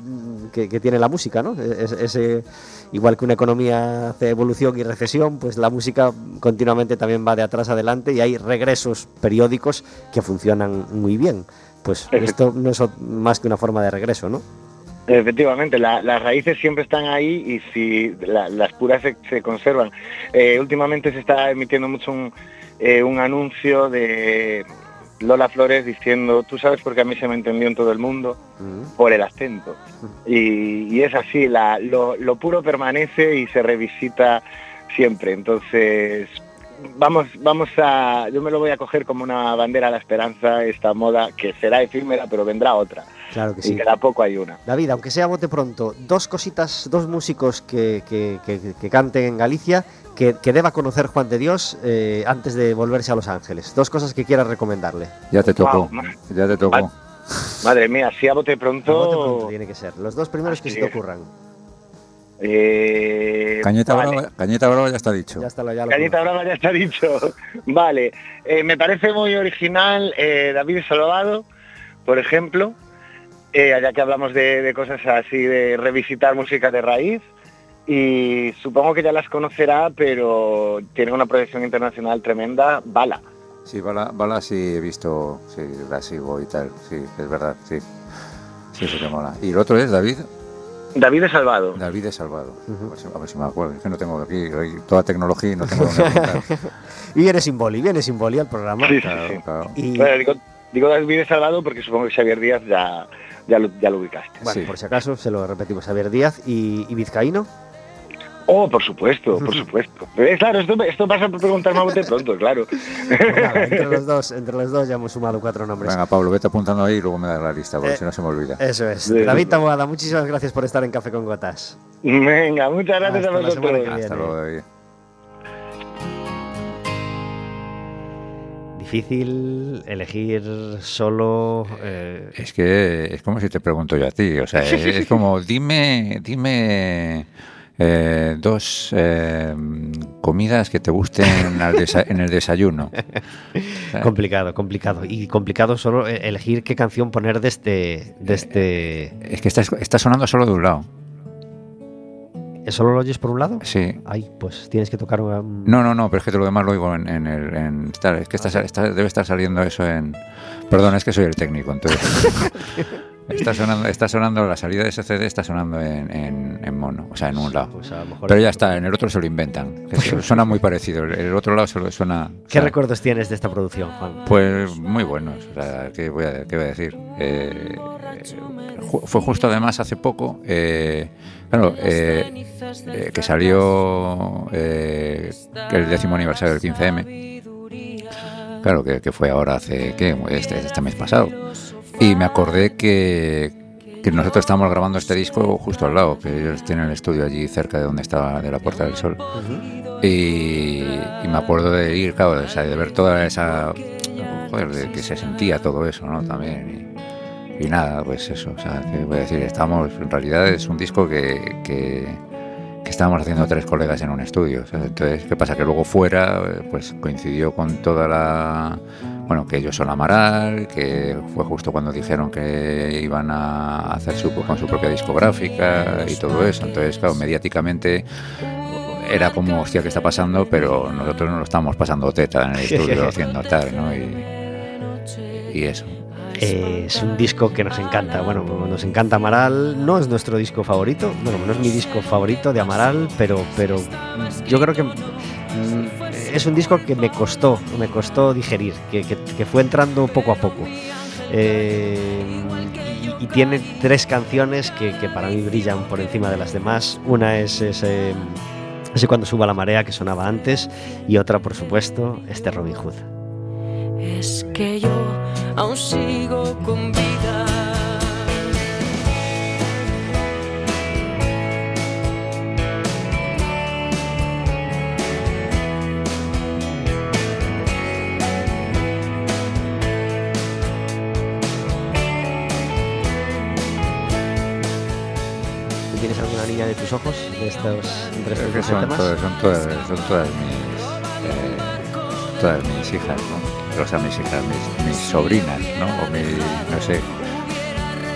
S5: que, que tiene la música, ¿no? Es- ese, igual que una economía hace evolución y recesión, pues la música continuamente también va de atrás adelante y hay regresos periódicos que funcionan muy bien. Pues esto no es más que una forma de regreso, ¿no?
S8: Efectivamente, la- las raíces siempre están ahí y si la- las puras se, se conservan. Eh, últimamente se está emitiendo mucho un, eh, un anuncio de Lola Flores diciendo, tú sabes por qué a mí se me entendió en todo el mundo, por el acento. Y, y es así, la- lo, lo puro permanece y se revisita siempre. Entonces, vamos, vamos a, yo me lo voy a coger como una bandera a la esperanza, esta moda que será efímera, pero vendrá otra.
S5: Claro que
S8: Y
S5: sí.
S8: que da poco hay una.
S5: David, aunque sea bote pronto, dos cositas, dos músicos que, que- que- que canten en Galicia que, que deba conocer Juan de Dios eh, antes de volverse a Los Ángeles. Dos cosas que quieras recomendarle.
S6: Ya te tocó,
S8: Wow.
S6: ya te tocó.
S8: Madre mía, si a bote
S5: A bote pronto
S8: pronto.
S5: tiene que ser. Los dos primeros que se te ocurran.
S8: eh,
S6: Cañeta,
S8: vale.
S6: brava, Cañeta Brava ya está dicho.
S5: Ya está, lo- ya conozco.
S8: Brava ya está dicho. (laughs) Vale, eh, me parece muy original eh, David Salvado, por ejemplo, eh, ya que hablamos de, de cosas así, de revisitar música de raíz. Y supongo que ya las conocerá, pero tiene una proyección internacional tremenda, Bala.
S6: Sí, Bala, Bala sí he visto, sí, la sigo y tal, sí, es verdad, sí. Sí, sí que mola. Y el otro es David,
S8: David de Salvado.
S6: David es Salvado.
S5: Ujú.
S6: a, ver si, a ver si me acuerdo, es que no tengo aquí toda tecnología y no tengo. (laughs)
S5: Y viene sin boli, viene sin boli al programa.
S8: Sí, sí,
S6: Claro,
S8: sí.
S6: claro.
S5: Y,
S8: Bueno, digo, digo David de Salvado porque supongo que Xavier Díaz ya, ya, lo, ya lo ubicaste.
S5: bueno,
S6: sí.
S5: por si acaso, se lo repetimos. Javier Díaz y, y Vizcaíno.
S8: Oh, por supuesto, (laughs) por supuesto. Eh, claro, esto, esto pasa por preguntarme a bote pronto, claro.
S5: Pues nada, entre los dos, entre los dos ya hemos sumado cuatro nombres.
S6: Venga, Pablo, vete apuntando ahí y luego me das la lista, porque
S5: Eh,
S6: si no se me olvida.
S5: Eso es.
S8: Sí.
S5: David Taboada, muchísimas gracias por estar en Café con Gotas.
S8: Venga, muchas gracias
S5: Hasta
S8: a vosotros.
S6: Hasta luego, David.
S5: Difícil elegir solo. eh,
S6: Es que es como si te pregunto yo a ti, o sea, (laughs) es, es como dime, dime eh, dos eh, comidas que te gusten en el desayuno.
S5: Complicado, complicado. Y complicado solo eh, elegir qué canción poner de este. De este
S6: es que está, está sonando solo de un lado.
S5: ¿Solo lo oyes por un lado?
S6: Sí.
S5: Ay, pues tienes que tocar un.
S6: No, no, no, pero es que lo demás lo oigo en, en el... en- está- es que está, está- debe estar saliendo eso en... Perdón, es que soy el técnico, entonces... (laughs) está, sonando, está sonando, la salida de ese CD está sonando en, en- en mono, o sea, en un lado.
S5: Pues a lo mejor.
S6: Pero ya está, en el otro se lo inventan. (laughs) suena muy parecido. El, el otro lado se lo suena. o
S5: ¿Qué
S6: sea,
S5: recuerdos tienes de esta producción, Juan?
S6: Pues muy buenos. O sea, ¿qué voy a, qué voy a decir? Eh, ju- fue justo además hace poco, eh, claro, eh, eh, que salió eh, el décimo aniversario del 15M. Claro, que, que fue ahora hace, ¿qué? Este, este mes pasado. Y me acordé que, que nosotros estábamos grabando este disco justo al lado, que ellos tienen el estudio allí cerca de donde estaba, de la Puerta del Sol. Y, y me acuerdo de ir, claro, o sea, de ver toda esa. Joder, de que se sentía todo eso, ¿no? También. Y, y nada, pues eso, o sea, que voy a decir, estamos. En realidad es un disco que. que que estábamos haciendo tres colegas en un estudio. Entonces, ¿qué pasa? Que luego fuera, pues coincidió con toda la. Bueno, que ellos son Amaral, que fue justo cuando dijeron que iban a hacer su, con su propia discográfica y todo eso. Entonces, claro, mediáticamente era como, hostia, ¿qué está pasando? Pero nosotros no lo estábamos pasando teta en el estudio (laughs) haciendo tal, ¿no? Y, y eso.
S5: Eh, es un disco que nos encanta. Bueno, nos encanta Amaral. No es nuestro disco favorito. Bueno, no es mi disco favorito de Amaral, pero, pero yo creo que mm, es un disco que me costó, me costó digerir, que, fue entrando poco a poco. Eh, y, tiene tres canciones que, que para mí brillan por encima de las demás. Una es ese, ese cuando suba la marea que sonaba antes y otra, por supuesto, este Robin Hood.
S7: Es que yo aún sigo con vida.
S5: ¿Tú tienes alguna niña de tus ojos de estos, entre estos
S6: Creo que
S5: 12
S6: son,
S5: temas?
S6: todas, son, todas, son todas mis eh, todas mis hijas, ¿no? O sea, mis hijas, mis, sobrinas, ¿no? O mi, no sé.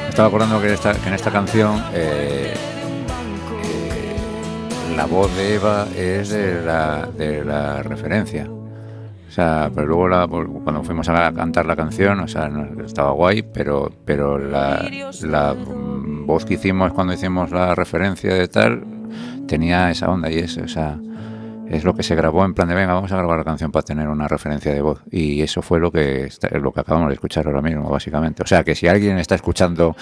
S6: Me estaba acordando que, esta, que en esta canción eh, eh, la voz de Eva es de la, de la referencia. O sea, pero luego la- cuando fuimos a cantar la canción, o sea, estaba guay, pero, pero la, la voz que hicimos cuando hicimos la referencia de tal tenía esa onda y eso, o sea, es lo que se grabó en plan de venga, vamos a grabar la canción para tener una referencia de voz. Y eso fue lo que está- lo que acabamos de escuchar ahora mismo, básicamente. O sea, que si alguien está escuchando,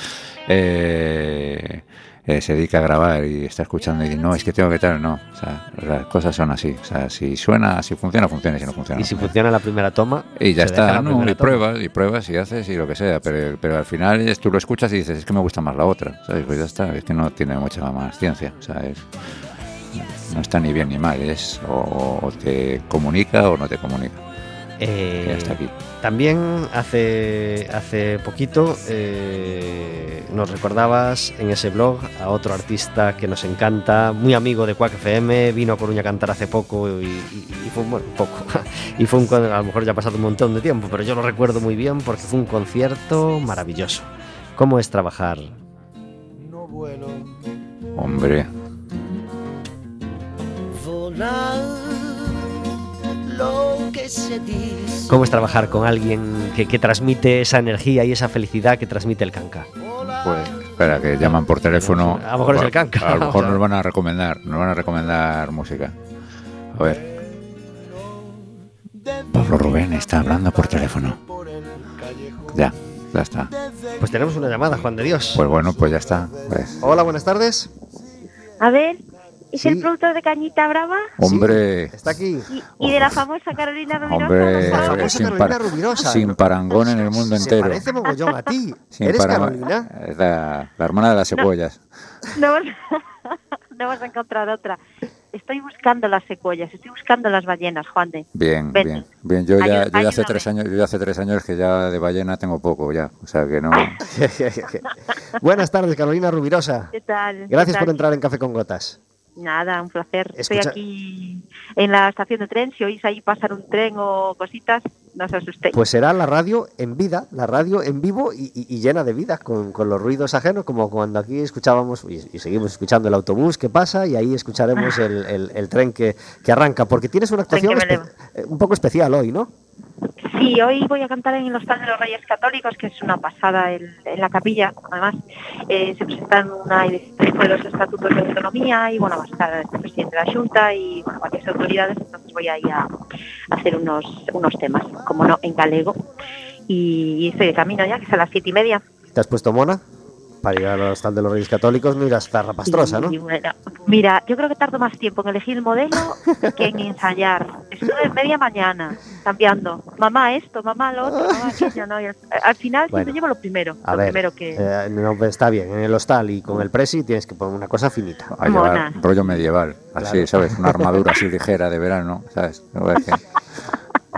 S6: eh, eh, se dedica a grabar y está escuchando y dice, no, es que tengo que tal, no. O sea, las cosas son así. O sea, si suena, si funciona, funciona, y si no funciona.
S5: Y si
S6: funciona.
S5: la primera toma,
S6: Y ya está, ¿no? Y
S5: toma.
S6: pruebas, y pruebas, y haces, y lo que sea. Pero, pero al final es- tú lo escuchas y dices, es que me gusta más la otra. ¿Sabes? Pues ya está, es que no tiene mucha más ciencia. O sea, es, no está ni bien ni mal. Es o, o te comunica o no te comunica.
S5: Eh,
S6: hasta aquí.
S5: También hace, hace poquito eh, nos recordabas en ese blog a otro artista que nos encanta, muy amigo de Quack FM, vino a Coruña a cantar hace poco y, y- y fue bueno, poco. (laughs) y fue un a lo mejor ya ha pasado un montón de tiempo, pero yo lo recuerdo muy bien porque fue un concierto maravilloso. ¿Cómo es trabajar?
S6: Hombre,
S9: que se dice.
S5: ¿Cómo es trabajar con alguien que, que transmite esa energía y esa felicidad que transmite el canca?
S6: pues espera, que llaman por teléfono.
S5: A lo mejor es el canca.
S6: A lo mejor nos (laughs) van a recomendar, nos van a recomendar música. A ver. Pablo Rubén está hablando por teléfono. Ya, ya está.
S5: Pues tenemos una llamada, Juan de Dios.
S6: Pues bueno, pues ya está. Pues,
S5: Hola, buenas tardes.
S10: A ver, ¿Es
S5: Sí.
S10: el productor de Cañita Brava?
S6: Hombre,
S5: Está aquí.
S10: ¿Y, y de la famosa Carolina Rubirosa?
S6: hombre,
S5: La famosa
S6: sin,
S5: Carolina
S6: par-
S5: Rubirosa.
S6: sin parangón en el mundo
S5: Se
S6: entero.
S5: parece mogollón a ti. (laughs)
S6: Sin
S5: ¿Eres
S6: parangón.
S5: Carolina?
S6: Es la, la hermana de las cebollas.
S10: No, (laughs) no hemos encontrado otra. Estoy buscando las secuoyas, estoy buscando las ballenas, Juan de.
S6: Bien,
S10: Ven.
S6: bien, bien. Yo ya,
S10: Ayú-
S6: yo ya hace tres años, yo ya hace tres años que ya de ballena tengo poco ya, o sea que no. (laughs)
S5: Buenas tardes, Carolina Rubirosa.
S10: ¿Qué tal?
S5: Gracias
S10: ¿Qué
S5: por entrar en Café con Gotas.
S10: Nada, un placer.
S5: Escucha-
S10: Estoy aquí en la estación de tren. Si oís ahí pasar un tren o cositas, no os asustéis.
S5: Pues será la radio en vida, la radio en vivo y, y- y llena de vida, con, con los ruidos ajenos, como cuando aquí escuchábamos y, y seguimos escuchando el autobús que pasa y ahí escucharemos (laughs) el, el- el tren que, que arranca, porque tienes una actuación eh, un poco especial hoy, ¿no?
S10: Sí, hoy voy a cantar en el Hostal de los Reyes Católicos, que es una pasada en la capilla. Además, eh, se presentan una de los estatutos de autonomía y bueno, va a estar el presidente de la Junta y bueno, varias autoridades. Entonces voy a, a hacer unos, unos temas, como no, en galego. Y estoy de camino ya, que es a las siete y media.
S5: ¿Te has puesto mona? Para ir al hostal de los Reyes Católicos no irás zarrapastrosa, ¿no?
S10: Y bueno, mira, yo creo que tardo más tiempo en elegir el modelo que en ensayar. Estuve media mañana cambiando. Mamá esto, mamá lo otro, mamá aquello, ¿no? Y al, al final
S5: Bueno.
S10: siempre llevo lo primero.
S5: A
S10: lo
S5: ver,
S10: primero que...
S5: eh, no, pues está bien, en el hostal y con el presi tienes que poner una cosa finita.
S6: A llevar rollo medieval, así,
S5: Claro.
S6: ¿sabes? Una armadura así (laughs) ligera de verano, ¿sabes? No,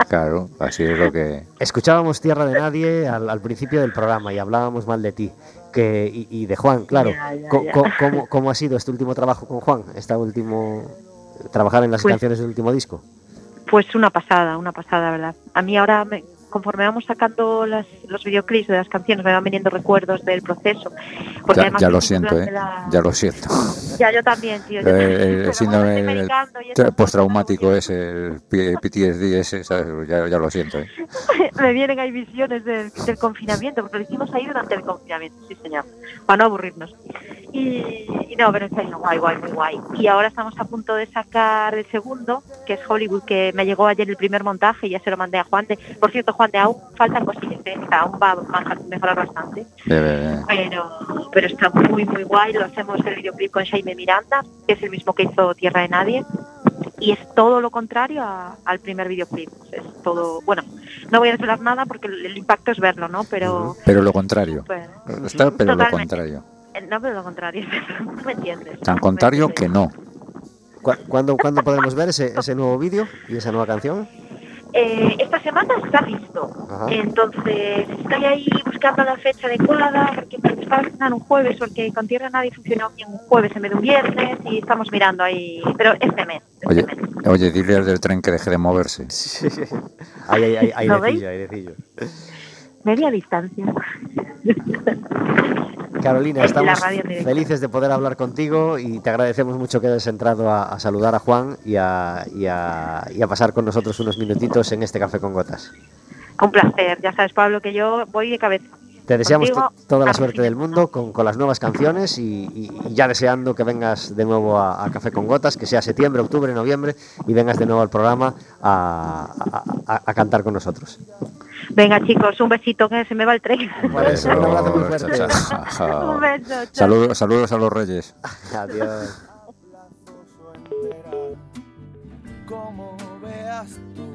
S6: Claro, así es lo que.
S5: Escuchábamos Tierra de Nadie al, al principio del programa y hablábamos mal de ti que, y, y de Juan, claro.
S10: Ya, ya,
S5: Co-
S10: ya.
S5: co- ¿Cómo, cómo ha sido este último trabajo con Juan? Este último. Trabajar en las
S10: Pues-
S5: canciones del último disco.
S10: Pues una pasada, una pasada, ¿verdad? A mí ahora, me- conforme vamos sacando las, los videoclips de las canciones, me van viniendo recuerdos del proceso. Porque
S6: Ya,
S10: además
S6: ya lo siento, ¿eh?
S10: la-
S6: Ya lo siento.
S10: Ya, yo también, tío. yo
S6: El,
S10: también. Bueno, y eso,
S6: postraumático ese, el PTSD ese, ¿sabes? Ya, ya lo siento, ¿eh? (laughs)
S10: me vienen ahí visiones del, del confinamiento, porque lo hicimos ahí durante el confinamiento, sí señor, para no aburrirnos. Y, y no, pero está guay, guay, muy guay. Y ahora estamos a punto de sacar el segundo, que es Hollywood, que me llegó ayer el primer montaje y ya se lo mandé a Juan de. Por cierto, Juan de, aún faltan cosillas, ¿eh? Aún va a mejorar bastante. Pero, pero está muy, muy guay. Lo hacemos el videoclip con Jaime Miranda, que es el mismo que hizo Tierra de Nadie. Y es todo lo contrario a- al primer videoclip. Es todo, bueno, no voy a desvelar nada porque el, el impacto es verlo, ¿no? Pero,
S6: Pero lo contrario.
S10: pues,
S6: Está, pero lo contrario.
S10: Eh, no, pero lo contrario, (laughs) no me entiendes.
S6: Tan
S10: ¿Me
S6: contrario que no.
S5: ¿Cu- ¿Cuándo, ¿cuándo podemos ver ese, ese nuevo vídeo y esa nueva canción?
S10: Eh, esta semana está listo.
S5: Ajá.
S10: Entonces, estoy ahí buscando la fecha adecuada porque me gustaba estrenar un jueves porque con Tierra Nadie funcionó bien un jueves en vez de un viernes y estamos mirando ahí. Pero este mes. este
S6: Oye,
S10: mes.
S6: oye, dile al del tren que deje de moverse.
S5: Ahí hay
S10: ¿Lo
S5: decillo, hay decillo.
S10: Media distancia.
S5: Carolina, (laughs) estamos felices de poder hablar contigo y te agradecemos mucho que hayas entrado a, a saludar a Juan y a, y, a, y a pasar con nosotros unos minutitos en este Café con Gotas.
S10: Un placer. Ya sabes, Pablo, que yo voy de cabeza.
S5: Te deseamos
S10: Contigo,
S5: toda la suerte del mundo con, con las nuevas canciones y, ya deseando que vengas de nuevo a, a Café con Gotas, que sea septiembre, octubre, noviembre y vengas de nuevo al programa a, a- a- a cantar con nosotros.
S10: Venga, chicos, un besito que se me va el tren.
S5: Eso, un abrazo muy
S6: Chao,
S5: fuerte. (laughs)
S6: chao.
S10: un beso. chao.
S6: Saludos, saludos a los reyes.
S5: Adiós.
S9: Como veas tú,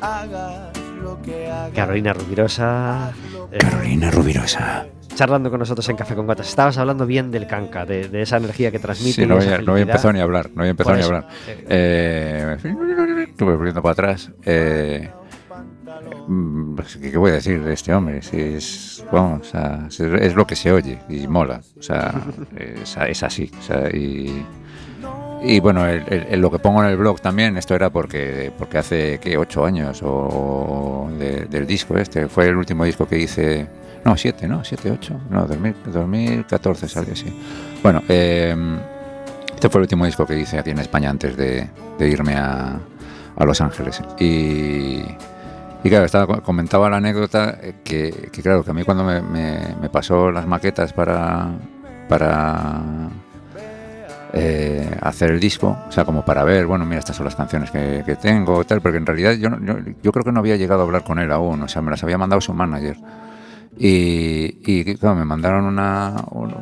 S9: hagas lo que hagas.
S5: Carolina Rubirosa. eh,
S6: Carolina Rubirosa.
S5: charlando con nosotros en Café con Gotas. Estabas hablando bien del canca, de, de esa energía que transmite.
S6: Sí, no había, no había
S5: felicidad.
S6: empezado ni a hablar, no había empezado ni a hablar. Eh, estuve volviendo para atrás. Eh, ¿qué, qué voy a decir de este hombre? Si es, vamos, o sea, es, es lo que se oye y mola. O sea, (laughs) es, es así. o sea, y, y bueno, el- el- el- lo que pongo en el blog también, esto era porque, porque hace ¿qué? ocho años o, o de- del disco este, fue el último disco que hice, no, siete, ¿no? Siete, ocho, no, 2000 2014 salió así. Bueno, eh, este fue el último disco que hice aquí en España antes de, de irme a, a Los Ángeles. Y, y claro, estaba, comentaba la anécdota eh, que, claro, que a mí cuando me, pasó las maquetas para, para eh, hacer el disco, o sea, como para ver, bueno, mira, estas son las canciones que, tengo, tal, porque en realidad yo, yo, yo creo que no había llegado a hablar con él aún, o sea, me las había mandado su manager. Y, y me mandaron una, un-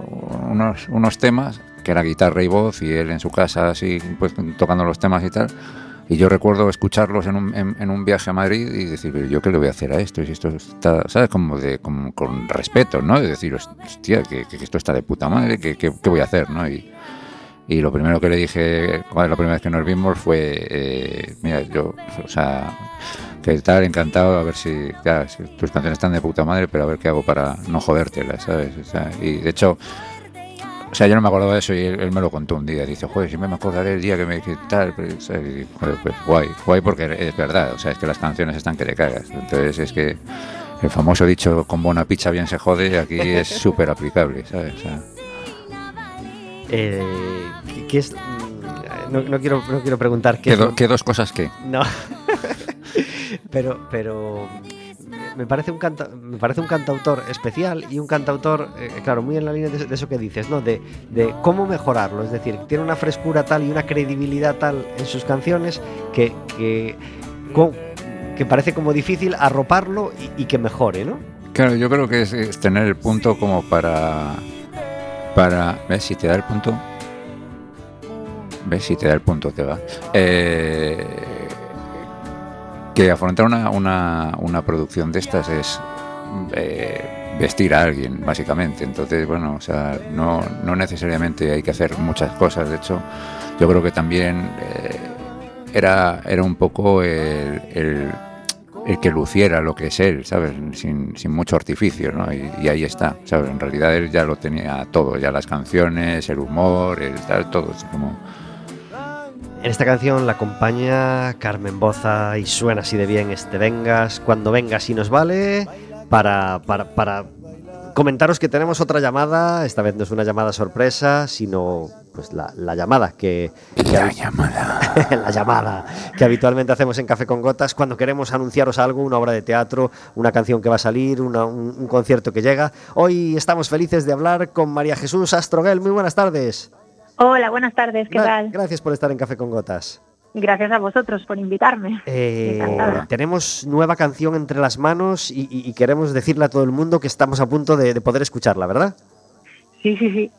S6: unos, unos temas que era guitarra y voz, y él en su casa así, pues tocando los temas y tal. Y yo recuerdo escucharlos en un, en, en un viaje a Madrid y decir, "Pero yo qué le voy a hacer a esto, y esto está, ¿sabes? Como de, con respeto, ¿no? De decir, hostia, que, que esto está de puta madre, que, que- ¿qué voy a hacer, no? Y, y lo primero que le dije, cuando la primera vez que nos vimos fue, eh, mira, yo, o sea, que tal, encantado, a ver si, tus canciones están de puta madre, pero a ver qué hago para no jodértelas, ¿sabes? Y de hecho, o sea, yo no me acordaba de eso y él, él me lo contó un día. Dice, joder, siempre me acordaré el día que me que tal. Joder, pues guay, guay porque es verdad. O sea, es que las canciones están que te cagas. Entonces es que el famoso dicho con buena picha bien se jode, aquí es (laughs) súper aplicable, ¿sabes? O sea,
S5: Eh, ¿qué- qué es? No, no quiero, no quiero preguntar qué
S6: ¿qué, qué dos cosas qué?
S5: No. (laughs) pero, pero me parece un me parece un cantautor especial y un cantautor, eh, claro, muy en la línea de, eso que dices, ¿no? De, de cómo mejorarlo. Es decir, tiene una frescura tal y una credibilidad tal en sus canciones que, que, que parece como difícil arroparlo y, que mejore, ¿no?
S6: Claro, yo creo que es, es tener el punto como para. para ¿Ves? Si te da el punto. ¿Ves? Si te da el punto, te va. Eh, que afrontar una, una, una producción de estas es eh, vestir a alguien, básicamente. Entonces, bueno, o sea, no, no necesariamente hay que hacer muchas cosas. De hecho, yo creo que también eh, era, era un poco el, el- que luciera lo que es él, ¿sabes? Sin, sin mucho artificio, ¿no? Y, y ahí está, ¿sabes? En realidad él ya lo tenía todo, ya las canciones, el humor, el tal, todo. como...
S5: En esta canción la acompaña Carmen Boza y suena así de bien este Vengas, cuando vengas y nos vale, para, para, para comentaros que tenemos otra llamada, esta vez no es una llamada sorpresa, sino pues la, la llamada que... La
S6: llamada. (laughs)
S5: la llamada que habitualmente hacemos en Café con Gotas cuando queremos anunciaros algo, una obra de teatro, una canción que va a salir, una- un, un concierto que llega. Hoy estamos felices de hablar con María Jesús Astroguel. Muy buenas tardes.
S11: Hola, buenas tardes, ¿qué
S5: Gra-
S11: tal?
S5: Gracias por estar en Café con Gotas.
S11: Gracias a vosotros por invitarme.
S5: Eh, tenemos nueva canción entre las manos y, y- y queremos decirle a todo el mundo que estamos a punto de, de poder escucharla, ¿verdad?
S11: Sí, sí, sí.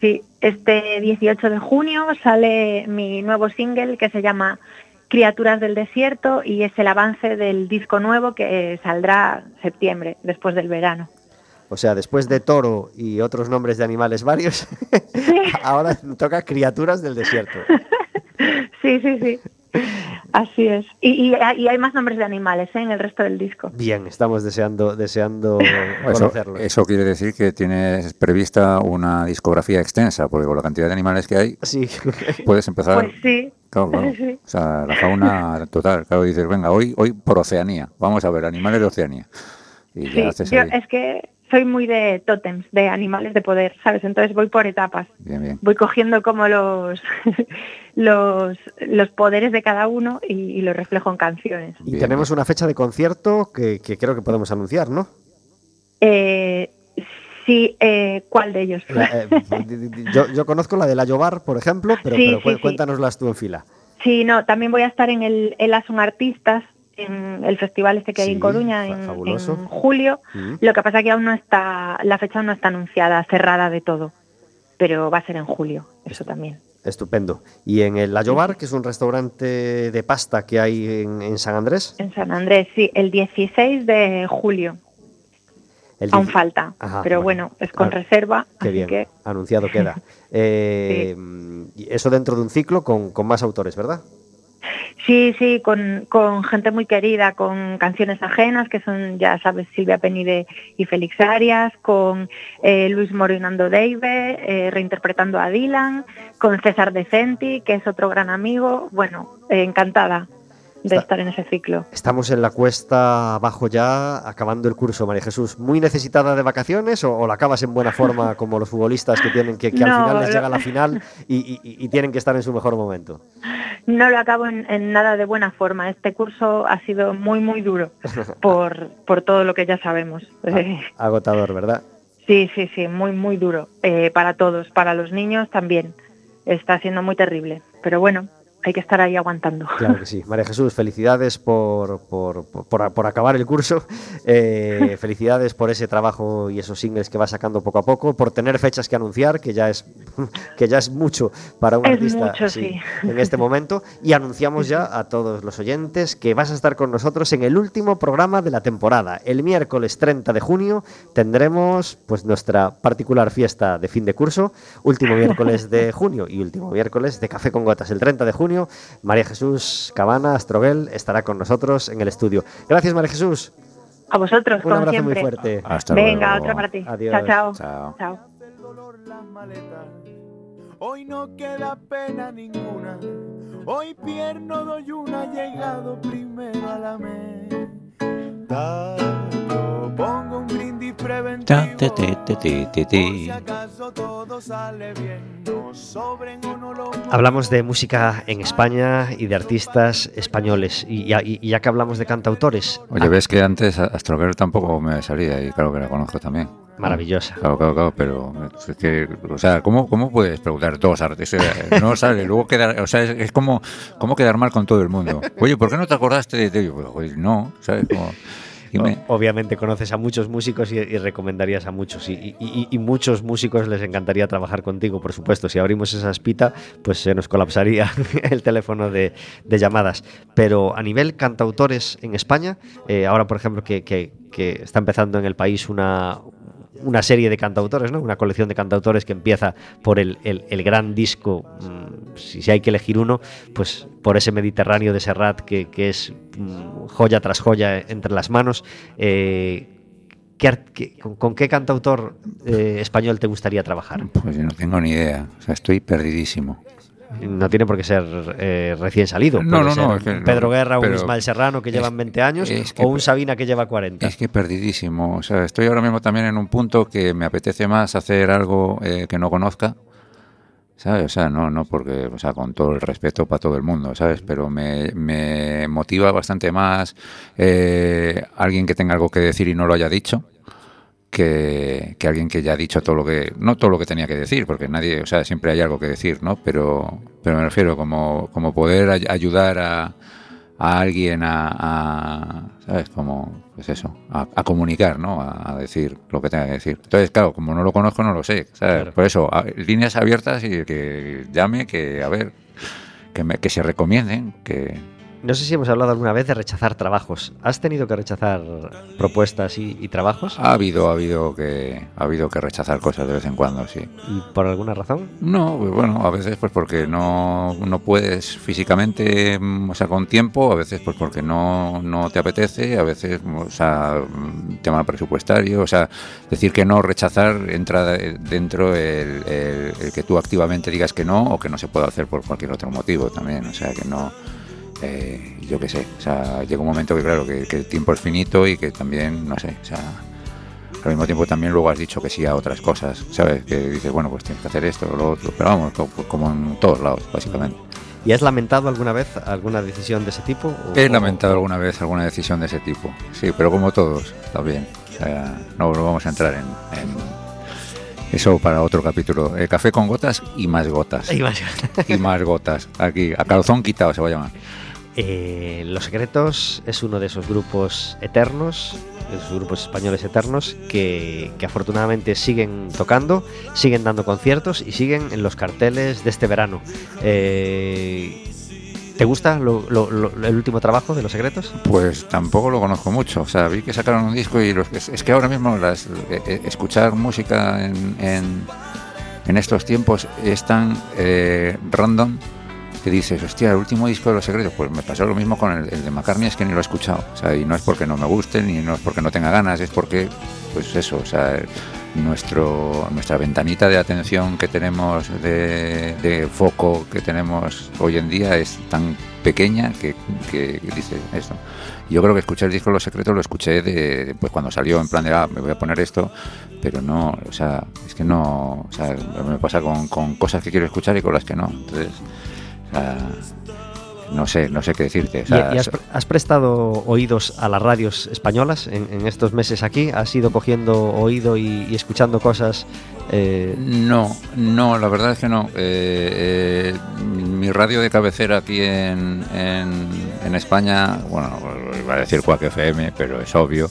S11: Sí, este 18 de junio sale mi nuevo single que se llama Criaturas del Desierto y es el avance del disco nuevo que saldrá septiembre, después del verano.
S5: O sea, después de toro y otros nombres de animales varios, (laughs) ahora toca criaturas del desierto. (laughs)
S11: Sí, sí, sí. Así es. Y, y hay- y hay más nombres de animales ¿eh? en el resto del disco.
S5: Bien, estamos deseando, deseando (laughs)
S6: Eso,
S5: conocerlo.
S6: eso quiere decir que tienes prevista una discografía extensa, porque con la cantidad de animales que hay,
S5: Sí.
S6: puedes empezar...
S11: Pues sí.
S6: Claro, claro.
S11: Sí, sí.
S6: O sea, la fauna total. Claro, dices, venga, hoy, hoy por Oceanía. Vamos a ver, animales de Oceanía. Y
S11: Sí,
S6: haces
S11: yo es que soy muy de tótems, de animales de poder, ¿sabes? Entonces voy por etapas.
S6: Bien, bien.
S11: Voy cogiendo como los (laughs) los, los poderes de cada uno y, y los reflejo en canciones.
S5: Y tenemos una fecha de concierto que, que creo que podemos anunciar, ¿no?
S11: Eh, sí, eh, ¿cuál de ellos?
S5: La- eh, yo, yo conozco la de la Llobar, por ejemplo, pero,
S11: Sí,
S5: pero
S11: sí,
S5: cu-
S11: sí.
S5: cuéntanoslas tú en fila.
S11: Sí, no, también voy a estar en el El Asun Artistas, en el festival este que hay
S5: Sí,
S11: en Coruña en, julio.
S5: Mm.
S11: Lo que pasa que aún no está, la fecha aún no está anunciada, cerrada de todo, pero va a ser en julio, eso también.
S5: Estupendo. Y en el La Llobar, que es un restaurante de pasta que hay en, en San Andrés.
S11: En San Andrés, sí, el 16 de julio.
S5: El
S11: Aún falta,
S5: Ajá,
S11: pero bueno, es con
S5: Ah,
S11: reserva,
S5: Qué
S11: así
S5: bien,
S11: que
S5: anunciado queda. (laughs) Eh, Eso dentro de un ciclo con, con más autores, ¿verdad?
S11: Sí, sí, con, con gente muy querida, con canciones ajenas, que son, ya sabes, Silvia Penide y Félix Arias, con eh, Luis Morinando Deive, eh, reinterpretando a Dylan, con César Decenti, que es otro gran amigo. Bueno, encantada de
S5: Está-
S11: estar en ese ciclo.
S5: Estamos en la cuesta abajo ya, acabando el curso, María Jesús. ¿Muy necesitada de vacaciones o, o la acabas en buena forma (laughs) como los futbolistas que tienen que, que al final les llega la (laughs) final y, y- y tienen que estar en su mejor momento?
S11: No lo acabo en, en nada de buena forma. Este curso ha sido muy, muy duro (laughs) por, por todo lo que ya sabemos. Eh,
S5: Agotador, ¿verdad?
S11: Sí, sí, sí, muy, muy duro. Eh, para todos, para los niños también. Está siendo muy terrible. Pero bueno,
S10: hay que estar ahí aguantando.
S5: Claro que sí. María Jesús, felicidades por, por, por- acabar el curso. Eh, (laughs) felicidades por ese trabajo y esos singles que vas sacando poco a poco, por tener fechas que anunciar, que ya es, (laughs) que ya es mucho para un
S10: Es
S5: artista
S10: mucho, sí.
S5: en este momento. Y anunciamos ya a todos los oyentes que vas a estar con nosotros en el último programa de la temporada. El miércoles 30 de junio tendremos pues nuestra particular fiesta de fin de curso, último miércoles de (laughs) junio y último miércoles de Café con Gotas el 30 de junio. María Jesús Cabana, Astroguel, estará con nosotros en el estudio. Gracias, María Jesús.
S10: A vosotros,
S5: Un
S10: como
S5: abrazo muy
S10: siempre.
S5: fuerte.
S6: Hasta
S10: Venga,
S6: luego.
S10: otra para ti.
S5: Adiós.
S10: Chao, chao.
S6: Chao.
S10: Chao.
S9: Hoy no queda pena ninguna. Hoy pierno doy una llegado primero a la meta. Preventivo.
S6: Te, te, te, te, te,
S9: Por
S6: te.
S9: si acaso todo sale bien, no sobren o no lo
S5: Hablamos de música en España y de artistas españoles. Y ya, y ya que hablamos de cantautores,
S6: Oye, ves que antes Astroguer tampoco me salía y claro que la conozco también.
S5: maravillosa.
S6: Claro, claro, claro, pero es que, o sea, ¿cómo, cómo puedes preguntar dos artes? Eh, No sale, luego quedar, o sea, es, es como, como quedar mal con todo el mundo. Oye, ¿por qué no te acordaste de ello? Pues, no, ¿sabes? Como,
S5: Obviamente conoces a muchos músicos y, recomendarías a muchos. Y, y- muchos músicos les encantaría trabajar contigo, por supuesto. Si abrimos esa espita, pues se nos colapsaría (laughs) el teléfono de, llamadas. Pero a nivel cantautores en España, eh, ahora por ejemplo que está empezando en el país una, una serie de cantautores, ¿no? una colección de cantautores que empieza por el, el- gran disco, mm, si, hay que elegir uno, pues por ese Mediterráneo de Serrat que, que es mm, joya tras joya entre las manos. Eh, ¿qué ar- qué- con, qué cantautor eh, español te gustaría trabajar?
S6: pues yo no tengo ni idea, estoy perdidísimo.
S5: No tiene por qué ser eh, recién salido.
S6: No,
S5: puede
S6: no,
S5: ser
S6: no, es que
S5: Pedro Guerra o un Ismael Serrano que
S6: es-
S5: llevan 20 años
S6: es que
S5: o un Sabina que lleva 40.
S6: Es que perdidísimo, o sea, estoy ahora mismo también en un punto que me apetece más hacer algo eh, que no conozca, ¿sabes? O sea, no, no porque, o sea, con todo el respeto para todo el mundo, ¿sabes? Pero me, me motiva bastante más eh, alguien que tenga algo que decir y no lo haya dicho. Que, que alguien que ya ha dicho todo lo que no todo lo que tenía que decir porque nadie o sea siempre hay algo que decir no pero pero me refiero como como poder ay- ayudar a, a alguien a, a, sabes como pues eso a, a comunicar no a, a decir lo que tenga que decir entonces claro como no lo conozco no lo sé ¿sabes?
S5: Claro.
S6: por eso líneas abiertas y que llame que a ver que, me- que se recomienden que
S5: No sé si hemos hablado alguna vez de rechazar trabajos. ¿Has tenido que rechazar propuestas y, y trabajos?
S6: ha habido ha habido que ha habido que rechazar cosas de vez en cuando sí
S5: ¿Y por alguna razón?
S6: No, pues bueno, a veces pues porque no, no puedes físicamente, mm, o sea, con tiempo, a veces pues porque no, no te apetece, a veces, o sea, mm, tema presupuestario, o sea, decir que no, rechazar, entra de- dentro el, el- el que tú activamente digas que no o que no se puede hacer por cualquier otro motivo también, o sea, que no, eh, yo qué sé, o sea, llega un momento que claro, que, que el tiempo es finito y que también, no sé, o sea, al mismo tiempo también luego has dicho que sí a otras cosas, ¿sabes? Que dices, bueno, pues tienes que hacer esto o lo otro, pero vamos, co- como en todos lados, básicamente.
S5: ¿Y has lamentado alguna vez alguna decisión de ese tipo? o-
S6: He
S5: o-
S6: lamentado alguna vez alguna decisión de ese tipo, sí, pero como todos, también. O sea, no, no vamos a entrar en, en eso para otro capítulo. Eh, café con gotas y más gotas. (laughs)
S5: Ahí vas.
S6: Y más gotas. Aquí, a calzón quitado se va a llamar.
S5: Eh, Los Secretos es uno de esos grupos eternos, esos grupos españoles eternos que, que afortunadamente siguen tocando, siguen dando conciertos y siguen en los carteles de este verano. Eh, ¿Te gusta lo- lo- el último trabajo de Los Secretos?
S6: Pues tampoco lo conozco mucho. O sea, vi que sacaron un disco y los, es, es que ahora mismo las, eh, eh, escuchar música en, en, en estos tiempos es tan eh, random que dices, hostia, el último disco de Los Secretos. Pues me pasó lo mismo con el, el de McCartney, es que ni lo he escuchado. O sea, y no es porque no me guste, ni no es porque no tenga ganas, es porque, pues eso, o sea, nuestro, nuestra ventanita de atención que tenemos, de, de foco que tenemos hoy en día es tan pequeña que, que dice esto. Yo creo que escuché el disco Los Secretos, lo escuché de, pues cuando salió, en plan de, ah, me voy a poner esto, pero no, o sea, es que no, o sea, me pasa con, con cosas que quiero escuchar y con las que no. Entonces, no sé, no sé qué decirte. o
S5: ¿Y,
S6: sea,
S5: y has, pre- has prestado oídos a las radios españolas en, en estos meses aquí? ¿Has ido cogiendo oído y, y escuchando cosas? eh,
S6: No, no, la verdad es que no. Eh, eh, mi radio de cabecera aquí en, en, en España, bueno, iba a decir Quack FM, pero es obvio,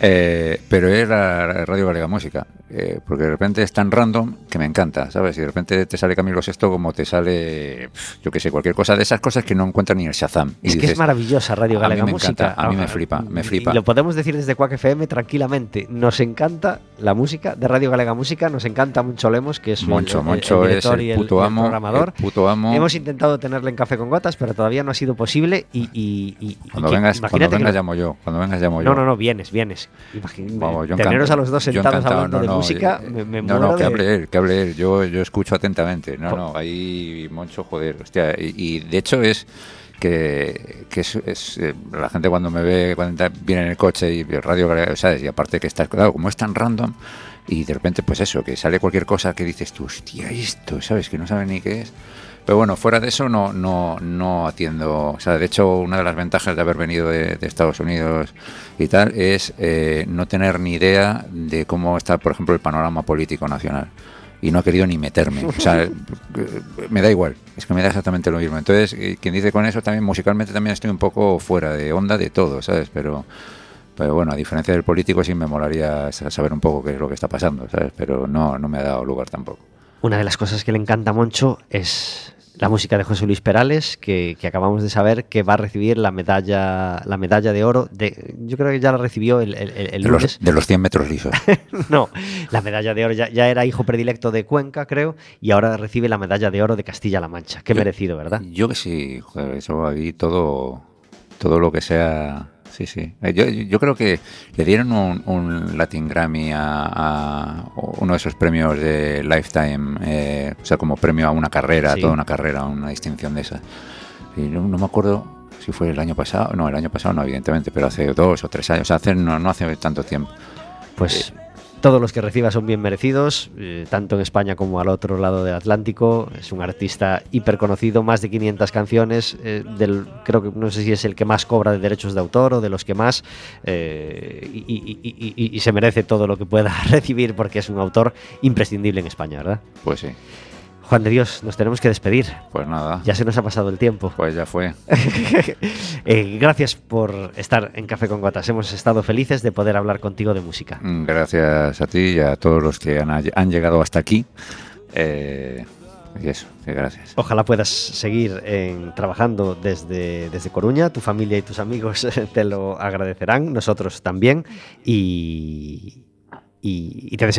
S6: eh, pero era Radio Galega Música, eh, porque de repente es tan random que me encanta, ¿sabes? Y de repente te sale Camilo Sexto como te sale, yo qué sé, cualquier cosa de esas cosas que no encuentras ni el Shazam. Y
S5: es que es maravillosa Radio
S6: a mí
S5: Galega
S6: me
S5: Música.
S6: encanta, a mí me flipa, me flipa.
S5: Y lo podemos decir desde Quack FM tranquilamente. Nos encanta la música de Radio Galega Música, nos encanta Moncho Lemos, que es
S6: Moncho,
S5: el,
S6: Moncho
S5: el
S6: es
S5: director y
S6: el puto
S5: y
S6: amo,
S5: programador.
S6: puto amo.
S5: Hemos intentado tenerle en Café con Gotas, pero todavía no ha sido posible. Y, y- y- y
S6: Cuando vengas, cuando vengas llamo yo, cuando vengas llamo yo.
S5: No, no, no, vienes, vienes. Imagín-
S6: Vamos, yo
S5: teneros a los dos sentados
S6: encantado,
S5: hablando
S6: no,
S5: de
S6: no,
S5: música,
S6: eh,
S5: me, me
S6: no,
S5: muero
S6: no, que
S5: de-
S6: hable él, que hable él. Yo, yo escucho atentamente. No, no, ahí Moncho, joder, hostia. Y, y de hecho es que, que es, es, eh, la gente cuando me ve, cuando viene en el coche y radio, ¿sabes? Y aparte que está, claro, como es tan random y de repente pues eso, que sale cualquier cosa que dices tú, hostia, esto, ¿sabes? Que no sabe ni qué es. Pero bueno, fuera de eso no, no, no atiendo. O sea, de hecho, una de las ventajas de haber venido de, de Estados Unidos y tal es eh, no tener ni idea de cómo está, por ejemplo, el panorama político nacional. Y no he querido ni meterme. O sea, (laughs) me da igual. Es que me da exactamente lo mismo. Entonces, eh, quien dice con eso también, musicalmente también estoy un poco fuera de onda de todo, ¿sabes? Pero, pero bueno, a diferencia del político, sí me molaría sa- saber un poco qué es lo que está pasando, ¿sabes? Pero no, no me ha dado lugar tampoco.
S5: Una de las cosas que le encanta a Moncho es la música de José Luis Perales, que, que acabamos de saber que va a recibir la medalla, la medalla de oro. De, yo creo que ya la recibió el, el-
S6: De
S5: lunes.
S6: los, de los 100 metros lisos. (laughs)
S5: No, la medalla de oro ya, ya era hijo predilecto de Cuenca, creo, y ahora recibe la medalla de oro de Castilla-La Mancha. Qué
S6: Yo-
S5: merecido, ¿verdad?
S6: Yo que sí, joder, eso ahí todo, todo lo que sea. Sí, sí. Eh, Yo, yo creo que le dieron un, un Latin Grammy a, a uno de esos premios de Lifetime, eh, o sea, como premio a una carrera,
S5: Sí.
S6: a toda una carrera, una distinción de esa. Y no, no me acuerdo si fue el año pasado, no, el año pasado no, evidentemente, pero hace dos o tres años, o sea, hace, no, no hace tanto tiempo.
S5: Pues todos los que reciba son bien merecidos, eh, tanto en España como al otro lado del Atlántico. Es un artista hiper conocido, más de 500 canciones. eh, del, creo que no sé si es el que más cobra de derechos de autor o de los que más. eh, y, y- se merece todo lo que pueda (laughs) recibir porque es un autor imprescindible en España, ¿verdad?
S6: Pues sí,
S5: Juan de Dios, nos tenemos que despedir.
S6: pues nada,
S5: Ya se nos ha pasado el tiempo.
S6: pues ya fue. (laughs)
S5: Eh, gracias por estar en Café con Gotas. Hemos estado felices de poder hablar contigo de música.
S6: Mm, Gracias a ti y a todos los que han, han llegado hasta aquí. Eh, y eso, que gracias.
S5: Ojalá puedas seguir en- trabajando desde, desde Coruña. Tu familia y tus amigos (laughs) te lo agradecerán, nosotros también. Y, y- y te deseamos